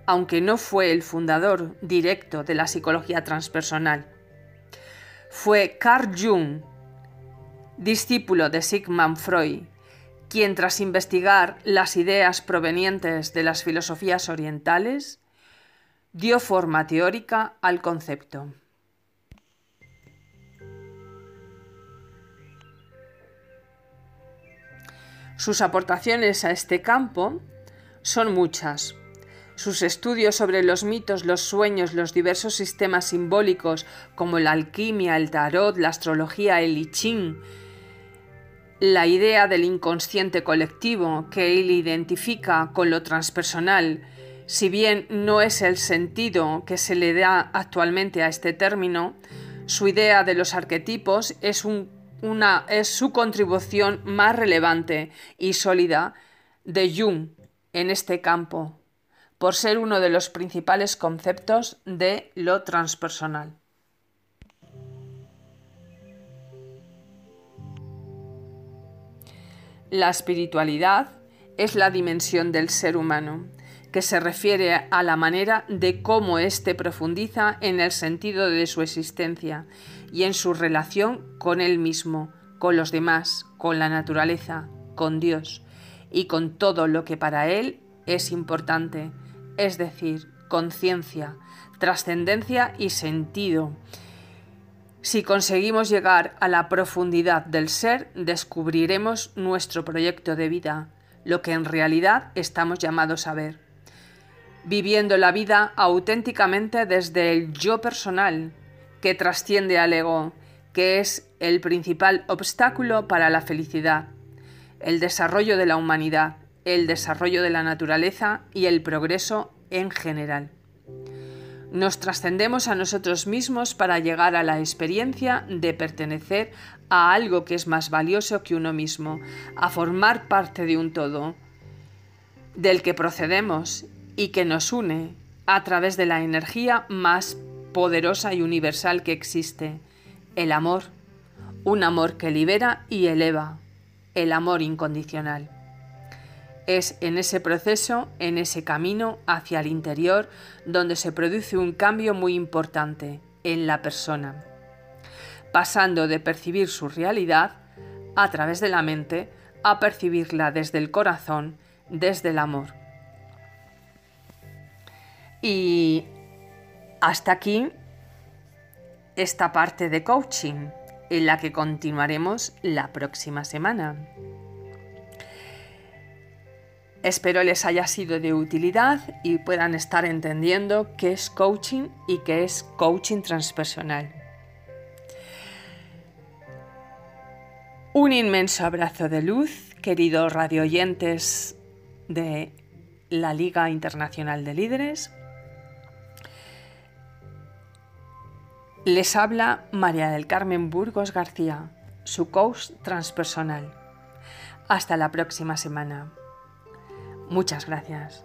aunque no fue el fundador directo de la psicología transpersonal. Fue Carl Jung, discípulo de Sigmund Freud, quien tras investigar las ideas provenientes de las filosofías orientales, dio forma teórica al concepto. Sus aportaciones a este campo son muchas. Sus estudios sobre los mitos, los sueños, los diversos sistemas simbólicos como la alquimia, el tarot, la astrología, el I la idea del inconsciente colectivo que él identifica con lo transpersonal, si bien no es el sentido que se le da actualmente a este término, su idea de los arquetipos es un una, es su contribución más relevante y sólida de Jung en este campo, por ser uno de los principales conceptos de lo transpersonal. La espiritualidad es la dimensión del ser humano, que se refiere a la manera de cómo éste profundiza en el sentido de su existencia y en su relación con él mismo, con los demás, con la naturaleza, con Dios y con todo lo que para él es importante, es decir, conciencia, trascendencia y sentido. Si conseguimos llegar a la profundidad del ser, descubriremos nuestro proyecto de vida, lo que en realidad estamos llamados a ver, viviendo la vida auténticamente desde el yo personal, que trasciende al ego, que es el principal obstáculo para la felicidad, el desarrollo de la humanidad, el desarrollo de la naturaleza y el progreso en general. Nos trascendemos a nosotros mismos para llegar a la experiencia de pertenecer a algo que es más valioso que uno mismo, a formar parte de un todo, del que procedemos y que nos une a través de la energía más poderosa y universal que existe, el amor, un amor que libera y eleva, el amor incondicional. Es en ese proceso, en ese camino hacia el interior, donde se produce un cambio muy importante en la persona, pasando de percibir su realidad a través de la mente a percibirla desde el corazón, desde el amor. Y hasta aquí esta parte de coaching en la que continuaremos la próxima semana. Espero les haya sido de utilidad y puedan estar entendiendo qué es coaching y qué es coaching transpersonal. Un inmenso abrazo de luz, queridos radioyentes de la Liga Internacional de Líderes. Les habla María del Carmen Burgos García, su coach transpersonal. Hasta la próxima semana. Muchas gracias.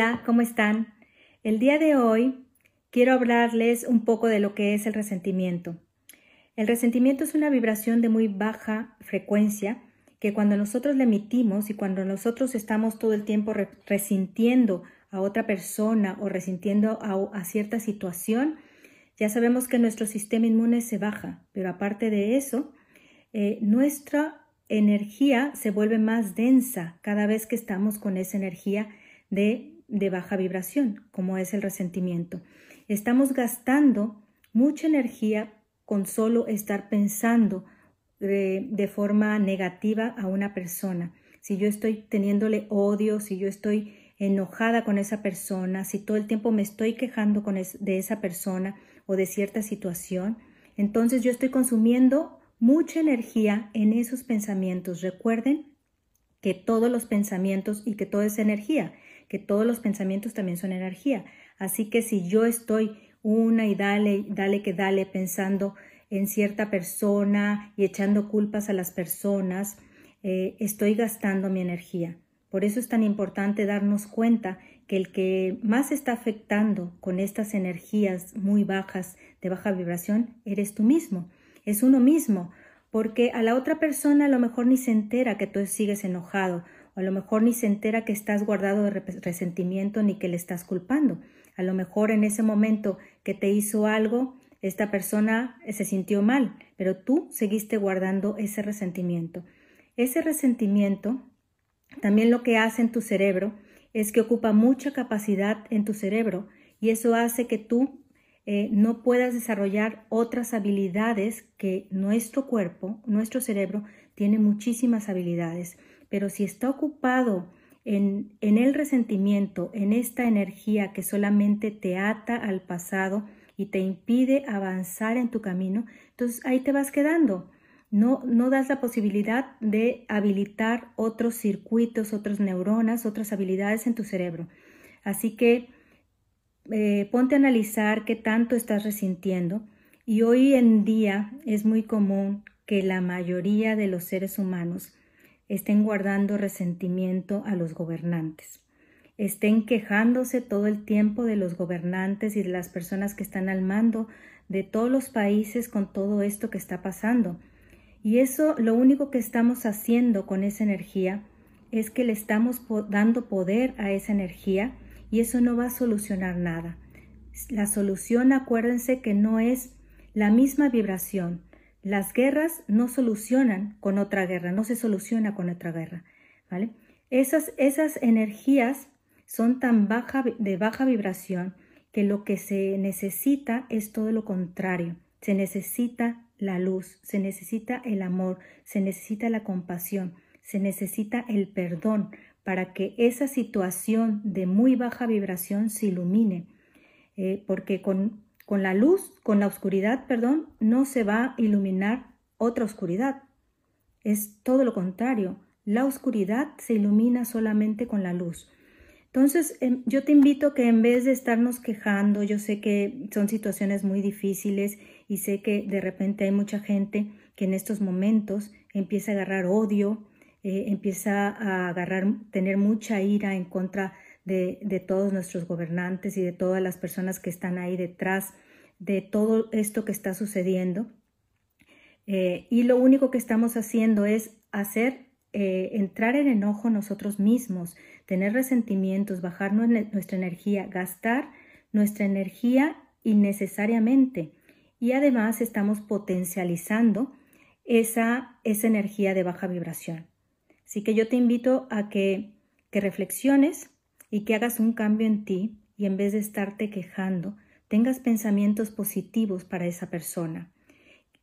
Hola, ¿cómo están? El día de hoy quiero hablarles un poco de lo que es el resentimiento. El resentimiento es una vibración de muy baja frecuencia que cuando nosotros le emitimos y cuando nosotros estamos todo el tiempo resintiendo a otra persona o resintiendo a, cierta situación, ya sabemos que nuestro sistema inmune se baja, pero aparte de eso, eh, nuestra energía se vuelve más densa cada vez que estamos con esa energía de, de baja vibración, como es el resentimiento. Estamos gastando mucha energía con solo estar pensando de, de, forma negativa a una persona. Si yo estoy teniéndole odio, si yo estoy enojada con esa persona, si todo el tiempo me estoy quejando con de esa persona o de cierta situación, entonces yo estoy consumiendo mucha energía en esos pensamientos. Recuerden que todos los pensamientos y que todo es energía que todos los pensamientos también son energía. Así que si yo estoy una y dale, dale que dale pensando en cierta persona y echando culpas a las personas, eh, estoy gastando mi energía. Por eso es tan importante darnos cuenta que el que más está afectando con estas energías muy bajas de baja vibración eres tú mismo, es uno mismo, porque a la otra persona a lo mejor ni se entera que tú sigues enojado a lo mejor ni se entera que estás guardado de resentimiento ni que le estás culpando. A lo mejor en ese momento que te hizo algo, esta persona se sintió mal, pero tú seguiste guardando ese resentimiento. Ese resentimiento también lo que hace en tu cerebro es que ocupa mucha capacidad en tu cerebro y eso hace que tú eh, no puedas desarrollar otras habilidades que nuestro cuerpo, nuestro cerebro, tiene muchísimas habilidades pero si está ocupado en, en el resentimiento, en esta energía que solamente te ata al pasado y te impide avanzar en tu camino, entonces ahí te vas quedando. No, no das la posibilidad de habilitar otros circuitos, otras neuronas, otras habilidades en tu cerebro. Así que eh, ponte a analizar qué tanto estás resintiendo. Y hoy en día es muy común que la mayoría de los seres humanos estén guardando resentimiento a los gobernantes, estén quejándose todo el tiempo de los gobernantes y de las personas que están al mando de todos los países con todo esto que está pasando. Y eso lo único que estamos haciendo con esa energía es que le estamos dando poder a esa energía y eso no va a solucionar nada. La solución, acuérdense que no es la misma vibración, las guerras no solucionan con otra guerra, no se soluciona con otra guerra, ¿vale? Esas, esas energías son tan baja, de baja vibración que lo que se necesita es todo lo contrario. Se necesita la luz, se necesita el amor, se necesita la compasión, se necesita el perdón para que esa situación de muy baja vibración se ilumine. Eh, porque con con la luz, con la oscuridad, perdón, no se va a iluminar otra oscuridad. Es todo lo contrario. La oscuridad se ilumina solamente con la luz. Entonces, em, yo te invito que en vez de estarnos quejando, yo sé que son situaciones muy difíciles y sé que de repente hay mucha gente que en estos momentos empieza a agarrar odio, eh, empieza a agarrar, tener mucha ira en contra de, todos nuestros gobernantes y de todas las personas que están ahí detrás de todo esto que está sucediendo. Eh, y lo único que estamos haciendo es hacer eh, entrar en enojo nosotros mismos, tener resentimientos, bajar nuestra energía, gastar nuestra energía innecesariamente. Y además estamos potencializando esa, esa energía de baja vibración. Así que yo te invito a que, que reflexiones y que hagas un cambio en ti y en vez de estarte quejando, tengas pensamientos positivos para esa persona.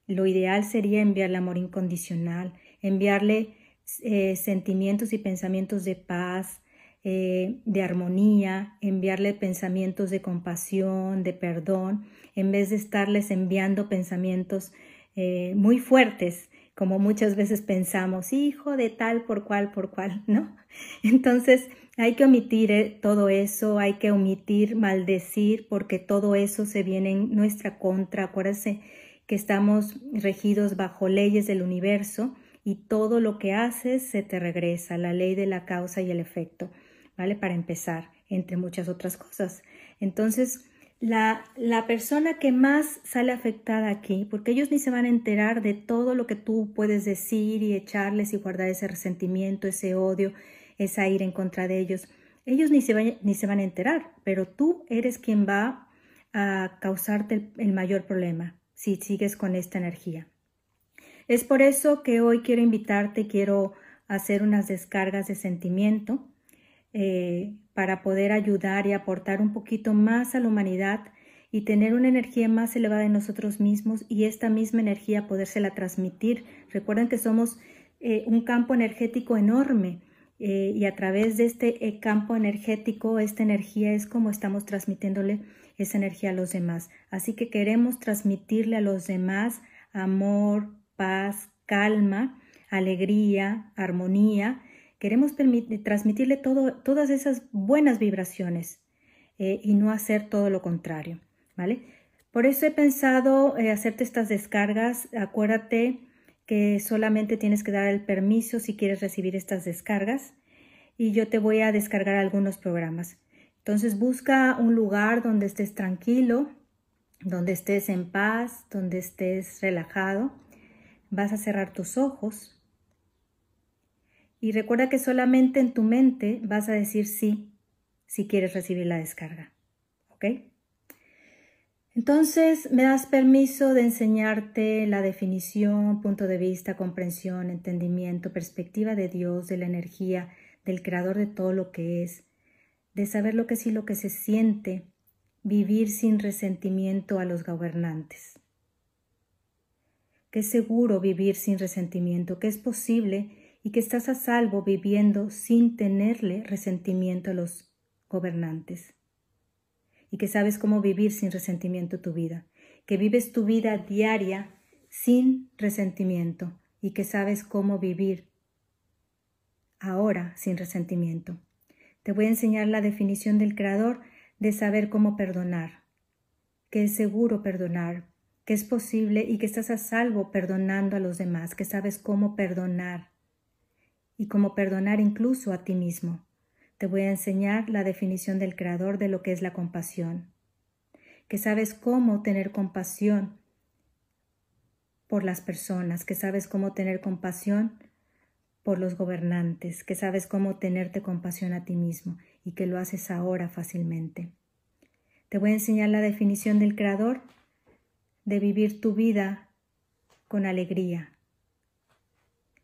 Lo ideal sería enviarle amor incondicional, enviarle eh, sentimientos y pensamientos de paz, eh, de armonía, enviarle pensamientos de compasión, de perdón, en vez de estarles enviando pensamientos eh, muy fuertes, como muchas veces pensamos, hijo de tal por cual por cual, ¿no? Entonces, hay que omitir eh, todo eso, hay que omitir maldecir, porque todo eso se viene en nuestra contra. Acuérdense que estamos regidos bajo leyes del universo y todo lo que haces se te regresa, la ley de la causa y el efecto, ¿vale? Para empezar. entre muchas otras cosas. Entonces, la, la, persona que más sale afectada aquí, porque ellos ni se van a enterar de todo lo que tú puedes decir y echarles y guardar ese resentimiento, ese odio, esa ira en contra de ellos. Ellos ni se, ni se van a enterar, pero tú eres quien va a causarte el mayor problema si sigues con esta energía. Es por eso que hoy quiero invitarte, quiero hacer unas descargas de sentimiento eh, para poder ayudar y aportar un poquito más a la humanidad y tener una energía más elevada en nosotros mismos y esta misma energía podérsela transmitir. Recuerden que somos eh, un campo energético enorme eh, y a través de este campo energético, esta energía es como estamos transmitiéndole esa energía a los demás. Así que queremos transmitirle a los demás amor, paz, calma, alegría, armonía. Queremos transmitirle todas esas buenas vibraciones eh, y no hacer todo lo contrario, ¿vale? Por eso he pensado eh, hacerte estas descargas. Acuérdate que solamente tienes que dar el permiso si quieres recibir estas descargas y yo te voy a descargar algunos programas. Entonces busca un lugar donde estés tranquilo, donde estés en paz, donde estés relajado Vas a cerrar tus ojos y recuerda que solamente en tu mente vas a decir sí si quieres recibir la descarga. ¿Ok? Entonces me das permiso de enseñarte la definición, punto de vista, comprensión, entendimiento, perspectiva de Dios, de la energía, del creador de todo lo que es, de saber lo que es y lo que se siente, vivir sin resentimiento a los gobernantes que es seguro vivir sin resentimiento, que es posible y que estás a salvo viviendo sin tenerle resentimiento a los gobernantes. Y que sabes cómo vivir sin resentimiento tu vida, que vives tu vida diaria sin resentimiento y que sabes cómo vivir ahora sin resentimiento. Te voy a enseñar la definición del Creador de saber cómo perdonar, que es seguro perdonar, que es posible y que estás a salvo perdonando a los demás, que sabes cómo perdonar y cómo perdonar incluso a ti mismo. Te voy a enseñar la definición del Creador de lo que es la compasión, que sabes cómo tener compasión por las personas, que sabes cómo tener compasión por los gobernantes, que sabes cómo tenerte compasión a ti mismo y que lo haces ahora fácilmente. Te voy a enseñar la definición del Creador de vivir tu vida con alegría,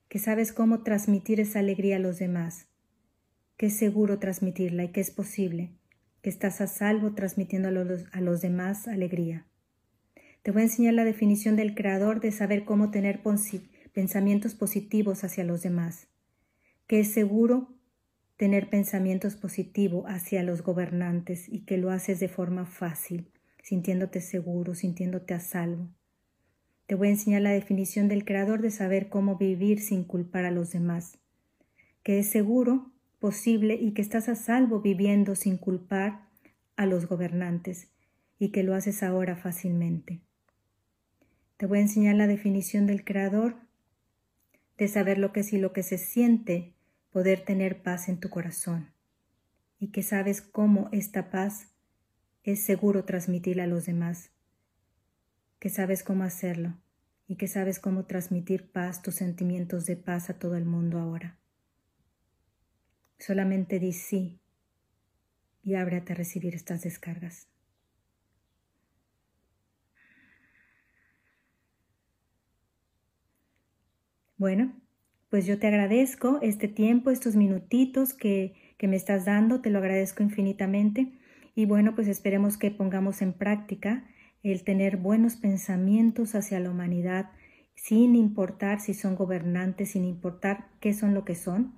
que sabes cómo transmitir esa alegría a los demás, que es seguro transmitirla y que es posible, que estás a salvo transmitiendo a los, a los demás alegría. Te voy a enseñar la definición del creador de saber cómo tener pensamientos positivos hacia los demás, que es seguro tener pensamientos positivos hacia los gobernantes y que lo haces de forma fácil sintiéndote seguro, sintiéndote a salvo. Te voy a enseñar la definición del Creador de saber cómo vivir sin culpar a los demás, que es seguro, posible y que estás a salvo viviendo sin culpar a los gobernantes y que lo haces ahora fácilmente. Te voy a enseñar la definición del Creador de saber lo que es y lo que se siente poder tener paz en tu corazón y que sabes cómo esta paz es seguro transmitirla a los demás, que sabes cómo hacerlo y que sabes cómo transmitir paz, tus sentimientos de paz a todo el mundo ahora. Solamente di sí y ábrete a recibir estas descargas. Bueno, pues yo te agradezco este tiempo, estos minutitos que, que me estás dando, te lo agradezco infinitamente. Y bueno, pues esperemos que pongamos en práctica el tener buenos pensamientos hacia la humanidad, sin importar si son gobernantes, sin importar qué son lo que son,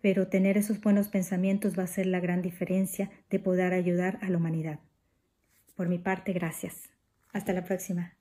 pero tener esos buenos pensamientos va a ser la gran diferencia de poder ayudar a la humanidad. Por mi parte, gracias. Hasta la próxima.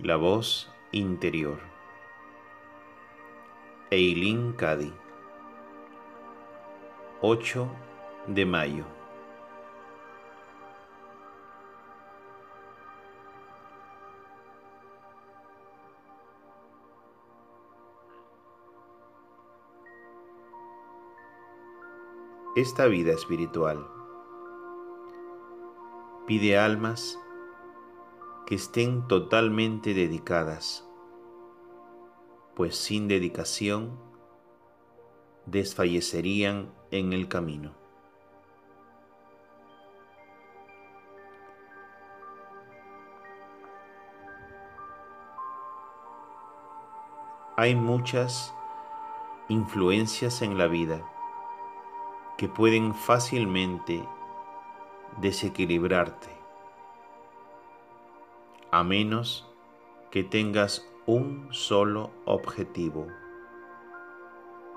La voz interior. Eileen Cady. 8 de mayo. Esta vida espiritual pide almas que estén totalmente dedicadas, pues sin dedicación desfallecerían en el camino. Hay muchas influencias en la vida que pueden fácilmente desequilibrarte a menos que tengas un solo objetivo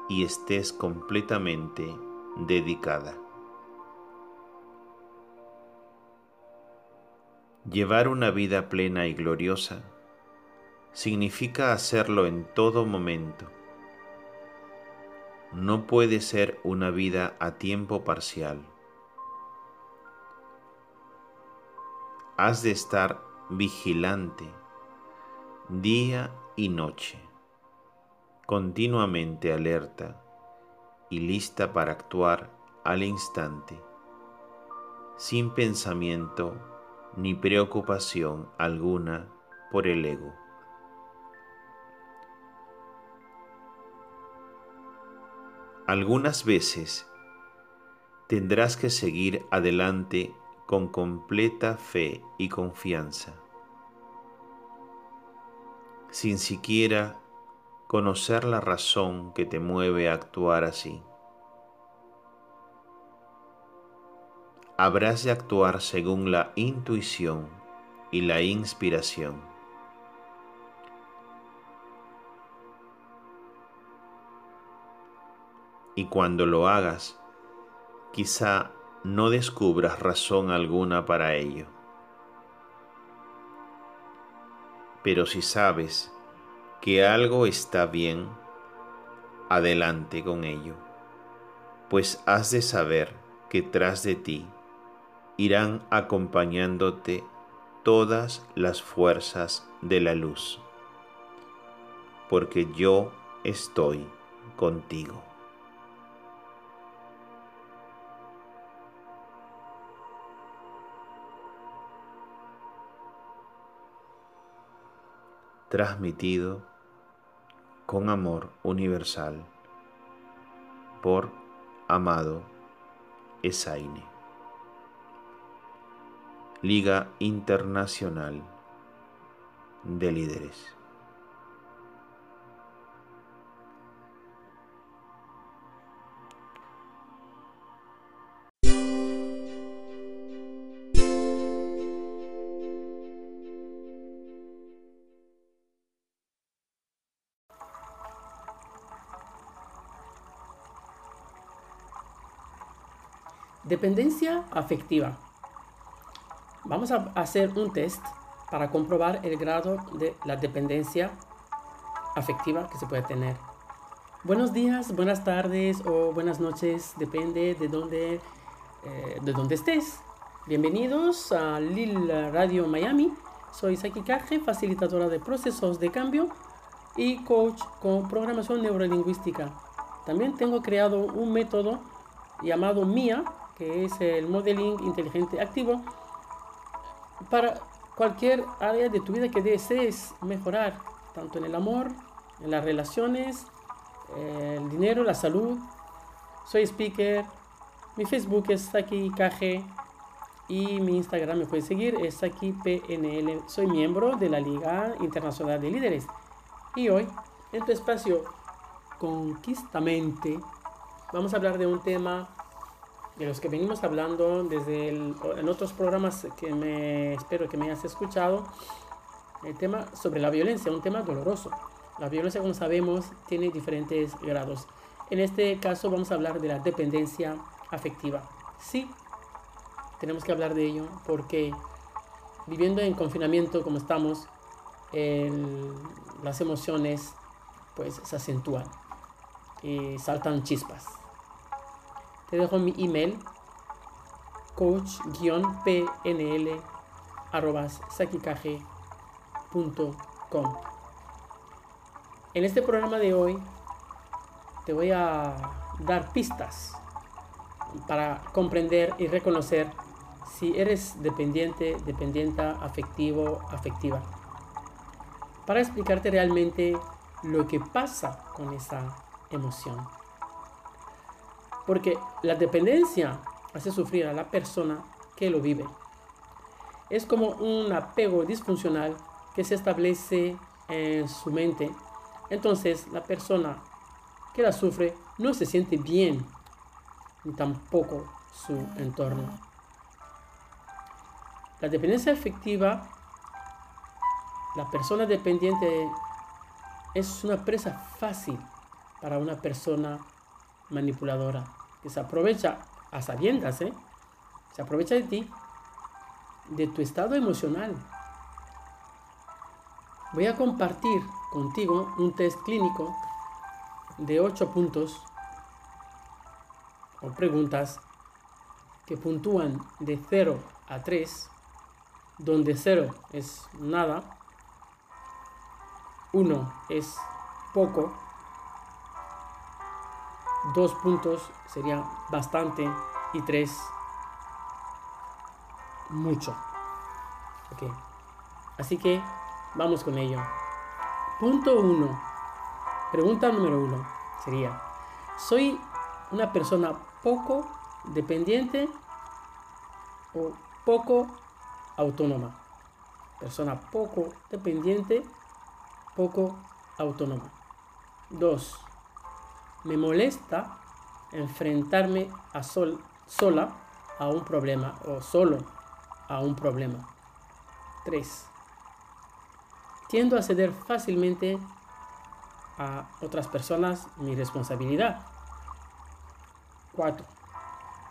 y estés completamente dedicada. Llevar una vida plena y gloriosa significa hacerlo en todo momento. No puede ser una vida a tiempo parcial. Has de estar vigilante, día y noche, continuamente alerta y lista para actuar al instante, sin pensamiento ni preocupación alguna por el ego. Algunas veces tendrás que seguir adelante con completa fe y confianza, sin siquiera conocer la razón que te mueve a actuar así. Habrás de actuar según la intuición y la inspiración. Y cuando lo hagas, quizá no descubras razón alguna para ello. Pero si sabes que algo está bien, adelante con ello, pues has de saber que tras de ti irán acompañándote todas las fuerzas de la luz, porque yo estoy contigo. Transmitido con amor universal por Amado Esaine. Liga Internacional de Líderes. Dependencia afectiva. Vamos a hacer un test para comprobar el grado de la dependencia afectiva que se puede tener. Buenos días, buenas tardes o buenas noches, depende de dónde, eh, de dónde estés. Bienvenidos a Lil Radio Miami. Soy Saki Kaje, facilitadora de procesos de cambio y coach con programación neurolingüística. También tengo creado un método llamado MIA que es el modeling inteligente activo, para cualquier área de tu vida que desees mejorar, tanto en el amor, en las relaciones, el dinero, la salud. Soy speaker, mi Facebook es Saki KG y mi Instagram me puedes seguir, es Saki PNL. Soy miembro de la Liga Internacional de Líderes. Y hoy, en tu espacio Conquistamente, vamos a hablar de un tema de los que venimos hablando desde en otros programas que me espero que me hayas escuchado, el tema sobre la violencia, un tema doloroso. La violencia, como sabemos, tiene diferentes grados. En este caso vamos a hablar de la dependencia afectiva. Sí, tenemos que hablar de ello porque viviendo en confinamiento como estamos, las emociones pues se acentúan y saltan chispas. Te dejo mi email coach-pnl En este programa de hoy te voy a dar pistas para comprender y reconocer si eres dependiente, dependienta, afectivo, afectiva. Para explicarte realmente lo que pasa con esa emoción. Porque la dependencia hace sufrir a la persona que lo vive. Es como un apego disfuncional que se establece en su mente. Entonces la persona que la sufre no se siente bien, ni tampoco su entorno. La dependencia afectiva, la persona dependiente es una presa fácil para una persona manipuladora que se aprovecha a sabiendas, ¿eh? se aprovecha de ti, de tu estado emocional. Voy a compartir contigo un test clínico de 8 puntos o preguntas que puntúan de 0 a 3, donde 0 es nada, 1 es poco, 2 puntos serían bastante y 3 mucho. Okay. Así que vamos con ello. Punto 1. Pregunta número 1 sería, ¿soy una persona poco dependiente o poco autónoma? Persona poco dependiente, poco autónoma. 2. Me molesta enfrentarme a sol, sola a un problema o solo a un problema. 3. Tiendo a ceder fácilmente a otras personas mi responsabilidad. 4.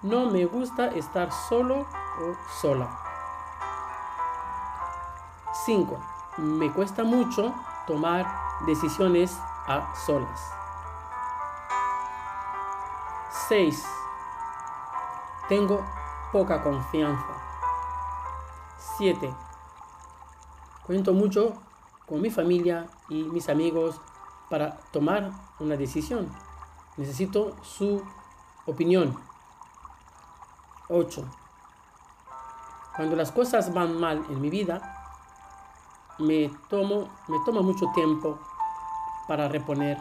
No me gusta estar solo o sola. 5. Me cuesta mucho tomar decisiones a solas. 6. Tengo poca confianza. 7. Cuento mucho con mi familia y mis amigos para tomar una decisión. Necesito su opinión. 8. Cuando las cosas van mal en mi vida, me, tomo, me toma mucho tiempo para reponer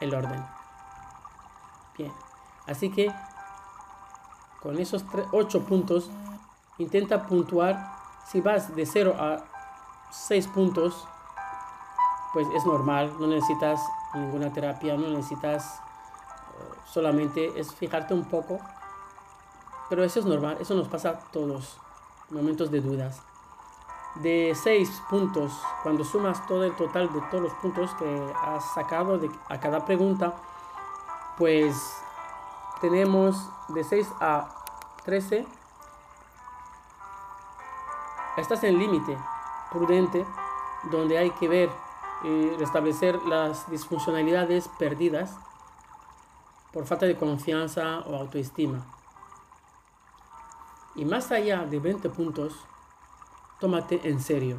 el orden. Bien, así que con esos 8 puntos, intenta puntuar. Si vas de 0 a 6 puntos, pues es normal, no necesitas ninguna terapia, no necesitas eh, solamente es fijarte un poco, pero eso es normal, eso nos pasa a todos, momentos de dudas. De 6 puntos, cuando sumas todo el total de todos los puntos que has sacado de, a cada pregunta, pues tenemos de 6 a 13. Estás en límite prudente donde hay que ver y restablecer las disfuncionalidades perdidas por falta de confianza o autoestima. Y más allá de 20 puntos, tómate en serio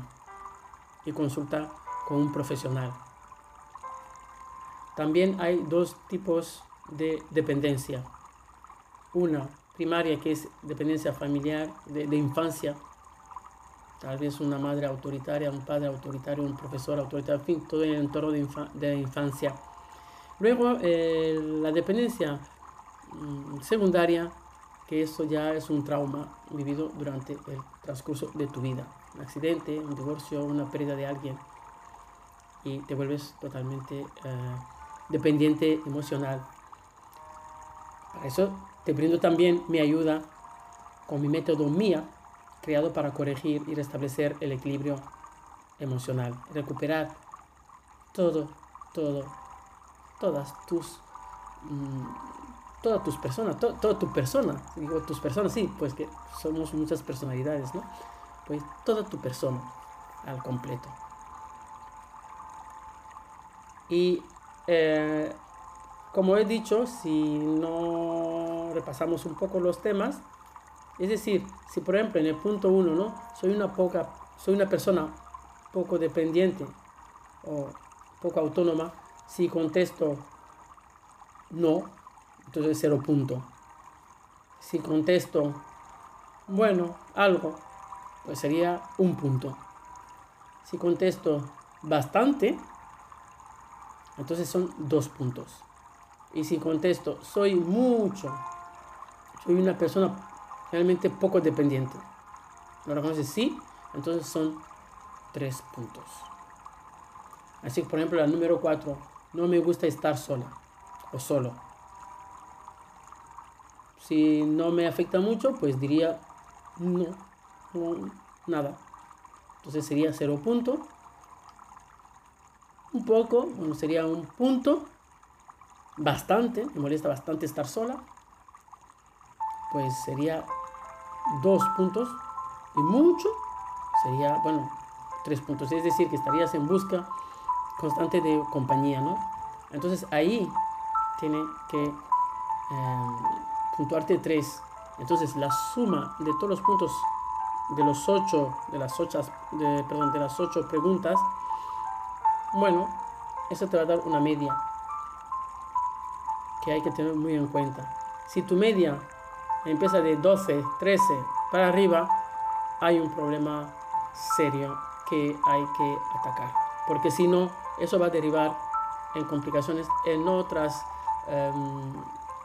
y consulta con un profesional. También hay dos tipos de dependencia. Una primaria que es dependencia familiar, de, infancia, tal vez una madre autoritaria, un padre autoritario, un profesor autoritario, en fin, todo el entorno de, de infancia. Luego, eh, la dependencia mm, secundaria, que eso ya es un trauma vivido durante el transcurso de tu vida. Un accidente, un divorcio, una pérdida de alguien. Y te vuelves totalmente eh, dependiente emocional. Para eso te brindo también mi ayuda con mi método MIA, creado para corregir y restablecer el equilibrio emocional, recuperar todo, todo, todas tus, mm, todas tus personas, toda tu persona, digo tus personas, sí, pues que somos muchas personalidades, ¿no? Pues toda tu persona al completo. Y eh, como he dicho, si no repasamos un poco los temas, es decir, si por ejemplo en el punto 1, ¿no? Soy una poca, soy una persona poco dependiente o poco autónoma, si contesto no, entonces cero punto. Si contesto bueno, algo, pues sería un punto. Si contesto bastante, entonces son dos puntos. Y si contesto soy mucho, soy una persona realmente poco dependiente, ¿lo reconoces? Sí, entonces son tres puntos. Así que, por ejemplo, la número cuatro, no me gusta estar sola o solo. Si no me afecta mucho, pues diría no, no nada. Entonces sería cero punto. Un poco, bueno, sería un punto. Bastante, me molesta bastante estar sola. Pues sería dos puntos. Y mucho sería, bueno, tres puntos. Es decir, que estarías en busca constante de compañía, ¿no? Entonces ahí tiene que em, puntuarte tres. Entonces la suma de todos los puntos de los ocho, de las ocho, de, perdón, de las ocho preguntas, bueno, eso te va a dar una media que hay que tener muy en cuenta. Si tu media empieza de 12, 13 para arriba, hay un problema serio que hay que atacar. Porque si no, eso va a derivar en complicaciones en otras, em,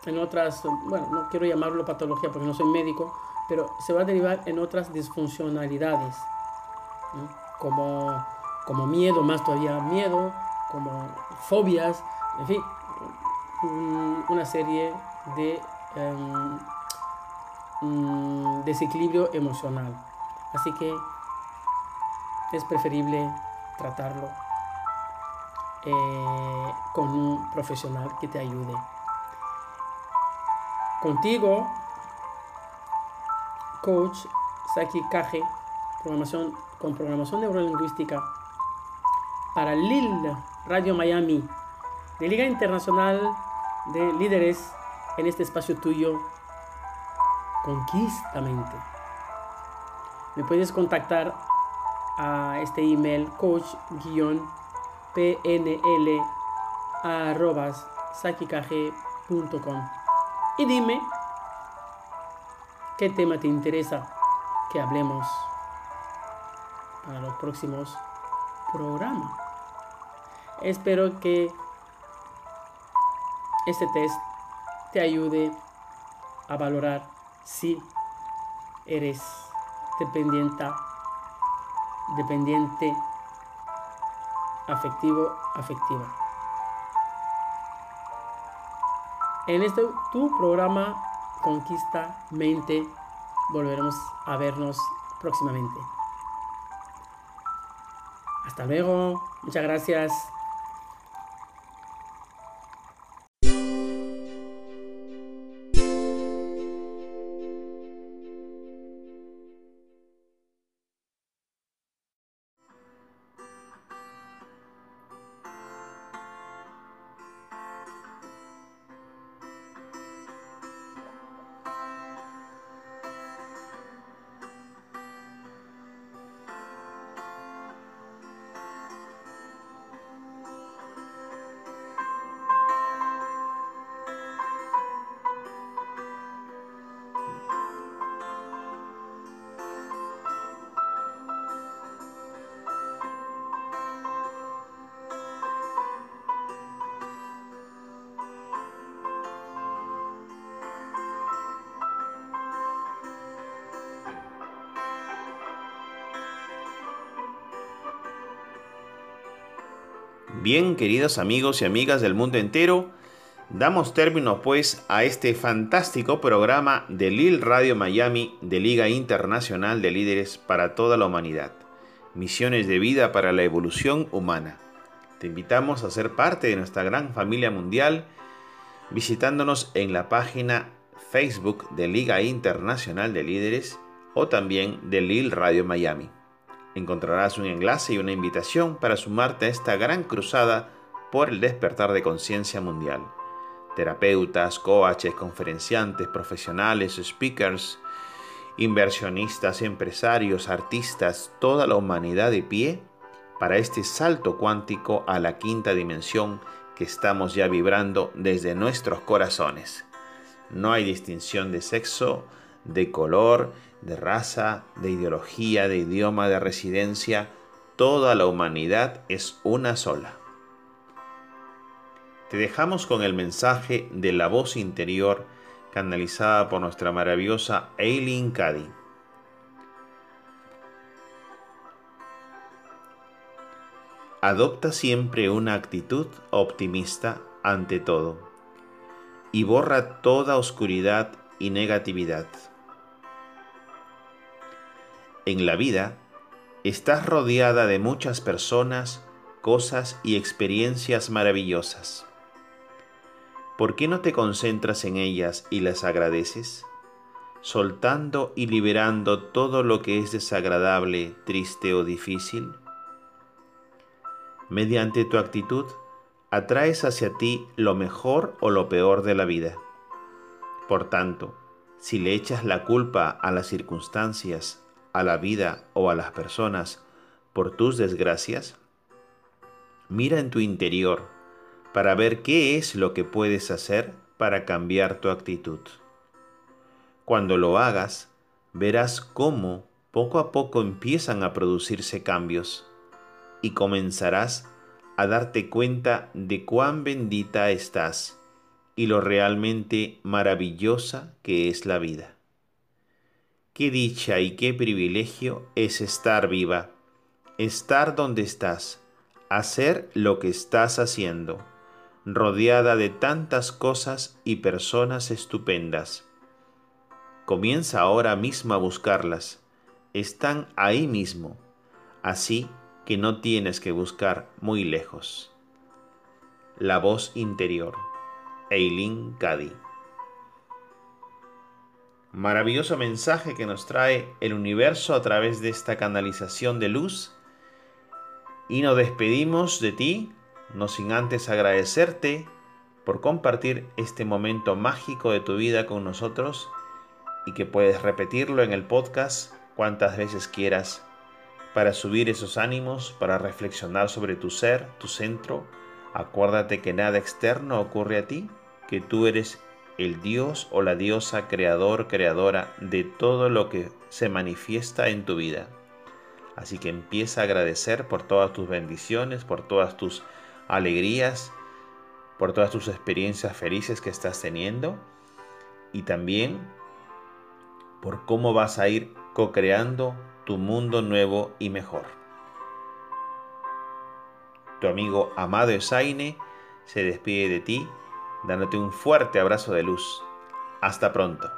en otras, bueno, no quiero llamarlo patología porque no soy médico, pero se va a derivar en otras disfuncionalidades, como, como miedo, más todavía miedo, como fobias, en fin, una serie de mm, desequilibrio emocional. Así que es preferible tratarlo eh, con un profesional que te ayude. Contigo, coach Saki Kaje, programación, con programación neurolingüística para LIL Radio Miami, de Liga Internacional de Líderes en este espacio tuyo, Conquistamente. Me puedes contactar a este email coach-pnl y dime qué tema te interesa que hablemos para los próximos programas. Espero que este test te ayude a valorar si eres dependiente, dependiente afectivo, afectiva. En este tu programa Conquista Mente volveremos a vernos próximamente. Hasta luego, muchas gracias. Bien, queridos amigos y amigas del mundo entero, damos término pues a este fantástico programa de Lil Radio Miami de Liga Internacional de Líderes para toda la humanidad. Misiones de vida para la evolución humana. Te invitamos a ser parte de nuestra gran familia mundial visitándonos en la página Facebook de Liga Internacional de Líderes o también de Lil Radio Miami encontrarás un enlace y una invitación para sumarte a esta gran cruzada por el despertar de conciencia mundial. Terapeutas, coaches, conferenciantes, profesionales, speakers, inversionistas, empresarios, artistas, toda la humanidad de pie para este salto cuántico a la quinta dimensión que estamos ya vibrando desde nuestros corazones. No hay distinción de sexo, de color, de raza, de ideología, de idioma, de residencia. Toda la humanidad es una sola. Te dejamos con el mensaje de la voz interior canalizada por nuestra maravillosa Eileen Cady. Adopta siempre una actitud optimista ante todo y borra toda oscuridad y negatividad. En la vida, estás rodeada de muchas personas, cosas y experiencias maravillosas. ¿Por qué no te concentras en ellas y las agradeces? Soltando y liberando todo lo que es desagradable, triste o difícil. Mediante tu actitud, atraes hacia ti lo mejor o lo peor de la vida. Por tanto, si le echas la culpa a las circunstancias, a la vida o a las personas por tus desgracias? Mira en tu interior para ver qué es lo que puedes hacer para cambiar tu actitud. Cuando lo hagas, verás cómo poco a poco empiezan a producirse cambios y comenzarás a darte cuenta de cuán bendita estás y lo realmente maravillosa que es la vida. Qué dicha y qué privilegio es estar viva, estar donde estás, hacer lo que estás haciendo, rodeada de tantas cosas y personas estupendas. Comienza ahora mismo a buscarlas, están ahí mismo, así que no tienes que buscar muy lejos. La voz interior, Eileen Cady. Maravilloso mensaje que nos trae el universo a través de esta canalización de luz. Y nos despedimos de ti, no sin antes agradecerte por compartir este momento mágico de tu vida con nosotros y que puedes repetirlo en el podcast cuantas veces quieras para subir esos ánimos, para reflexionar sobre tu ser, tu centro. Acuérdate que nada externo ocurre a ti, que tú eres el Dios o la diosa creador, creadora de todo lo que se manifiesta en tu vida. Así que empieza a agradecer por todas tus bendiciones, por todas tus alegrías, por todas tus experiencias felices que estás teniendo y también por cómo vas a ir co-creando tu mundo nuevo y mejor. Tu amigo Amado Esaine se despide de ti dándote un fuerte abrazo de luz. Hasta pronto.